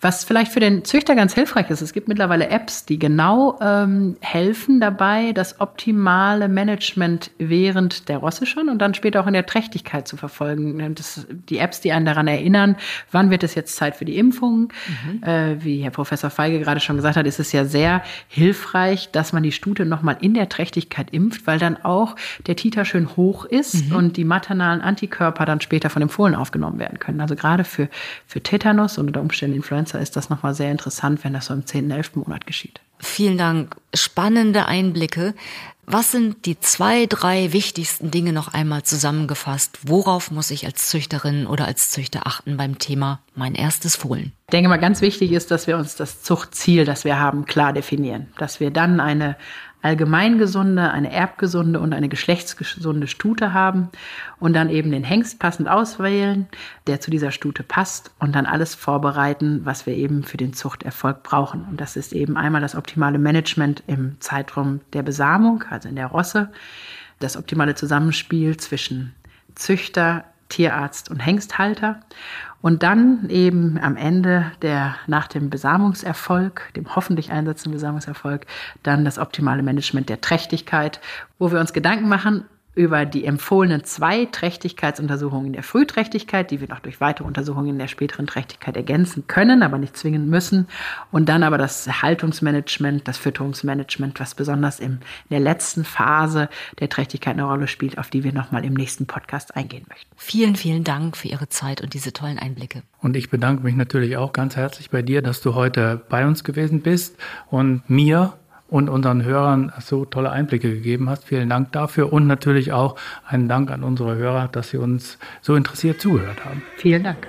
Was vielleicht für den Züchter ganz hilfreich ist, es gibt mittlerweile Apps, die genau ähm, helfen dabei, das optimale Management während der Rosse schon und dann später auch in der Trächtigkeit zu verfolgen. Das, die Apps, die einen daran erinnern, wann wird es jetzt Zeit für die Impfung? Mhm. Äh, wie Herr Professor Feige gerade schon gesagt hat, ist es ja sehr hilfreich, dass man die Stute nochmal in der Trächtigkeit impft, weil dann auch der Titer schön hoch ist mhm. und die maternalen Antikörper dann später von dem Fohlen aufgenommen werden können. Also gerade für, für Tetanus und unter Umständen Influenza ist das nochmal sehr interessant, wenn das so im 10., 11. Monat geschieht. Vielen Dank. Spannende Einblicke. Was sind die zwei, drei wichtigsten Dinge noch einmal zusammengefasst? Worauf muss ich als Züchterin oder als Züchter achten beim Thema mein erstes Fohlen? Ich denke mal, ganz wichtig ist, dass wir uns das Zuchtziel, das wir haben, klar definieren. Dass wir dann eine, allgemeingesunde, eine erbgesunde und eine geschlechtsgesunde Stute haben und dann eben den Hengst passend auswählen, der zu dieser Stute passt und dann alles vorbereiten, was wir eben für den Zuchterfolg brauchen. Und das ist eben einmal das optimale Management im Zeitraum der Besamung, also in der Rosse, das optimale Zusammenspiel zwischen Züchter, Tierarzt und Hengsthalter. Und dann eben am Ende der, nach dem Besamungserfolg, dem hoffentlich einsetzenden Besamungserfolg, dann das optimale Management der Trächtigkeit, wo wir uns Gedanken machen, über die empfohlenen zwei Trächtigkeitsuntersuchungen der Frühträchtigkeit, die wir noch durch weitere Untersuchungen in der späteren Trächtigkeit ergänzen können, aber nicht zwingen müssen. Und dann aber das Haltungsmanagement, das Fütterungsmanagement, was besonders im, in der letzten Phase der Trächtigkeit eine Rolle spielt, auf die wir nochmal im nächsten Podcast eingehen möchten. Vielen, vielen Dank für Ihre Zeit und diese tollen Einblicke. Und ich bedanke mich natürlich auch ganz herzlich bei dir, dass du heute bei uns gewesen bist und mir und unseren Hörern so tolle Einblicke gegeben hast. Vielen Dank dafür und natürlich auch einen Dank an unsere Hörer, dass sie uns so interessiert zugehört haben. Vielen Dank.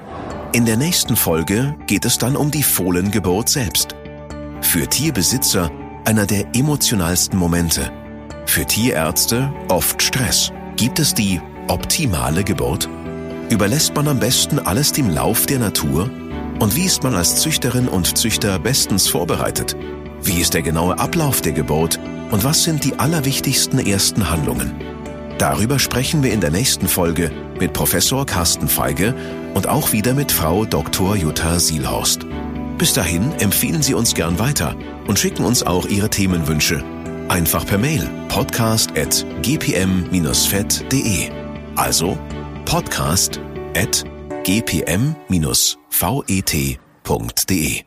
In der nächsten Folge geht es dann um die Fohlengeburt selbst. Für Tierbesitzer einer der emotionalsten Momente. Für Tierärzte oft Stress. Gibt es die optimale Geburt? Überlässt man am besten alles dem Lauf der Natur? Und wie ist man als Züchterin und Züchter bestens vorbereitet? Wie ist der genaue Ablauf der Geburt und was sind die allerwichtigsten ersten Handlungen? Darüber sprechen wir in der nächsten Folge mit Professor Carsten Feige und auch wieder mit Frau Dr. Jutta Sielhorst. Bis dahin empfehlen Sie uns gern weiter und schicken uns auch Ihre Themenwünsche. Einfach per Mail podcast.gpm-fed.de. Also podcast.gpm-vet.de.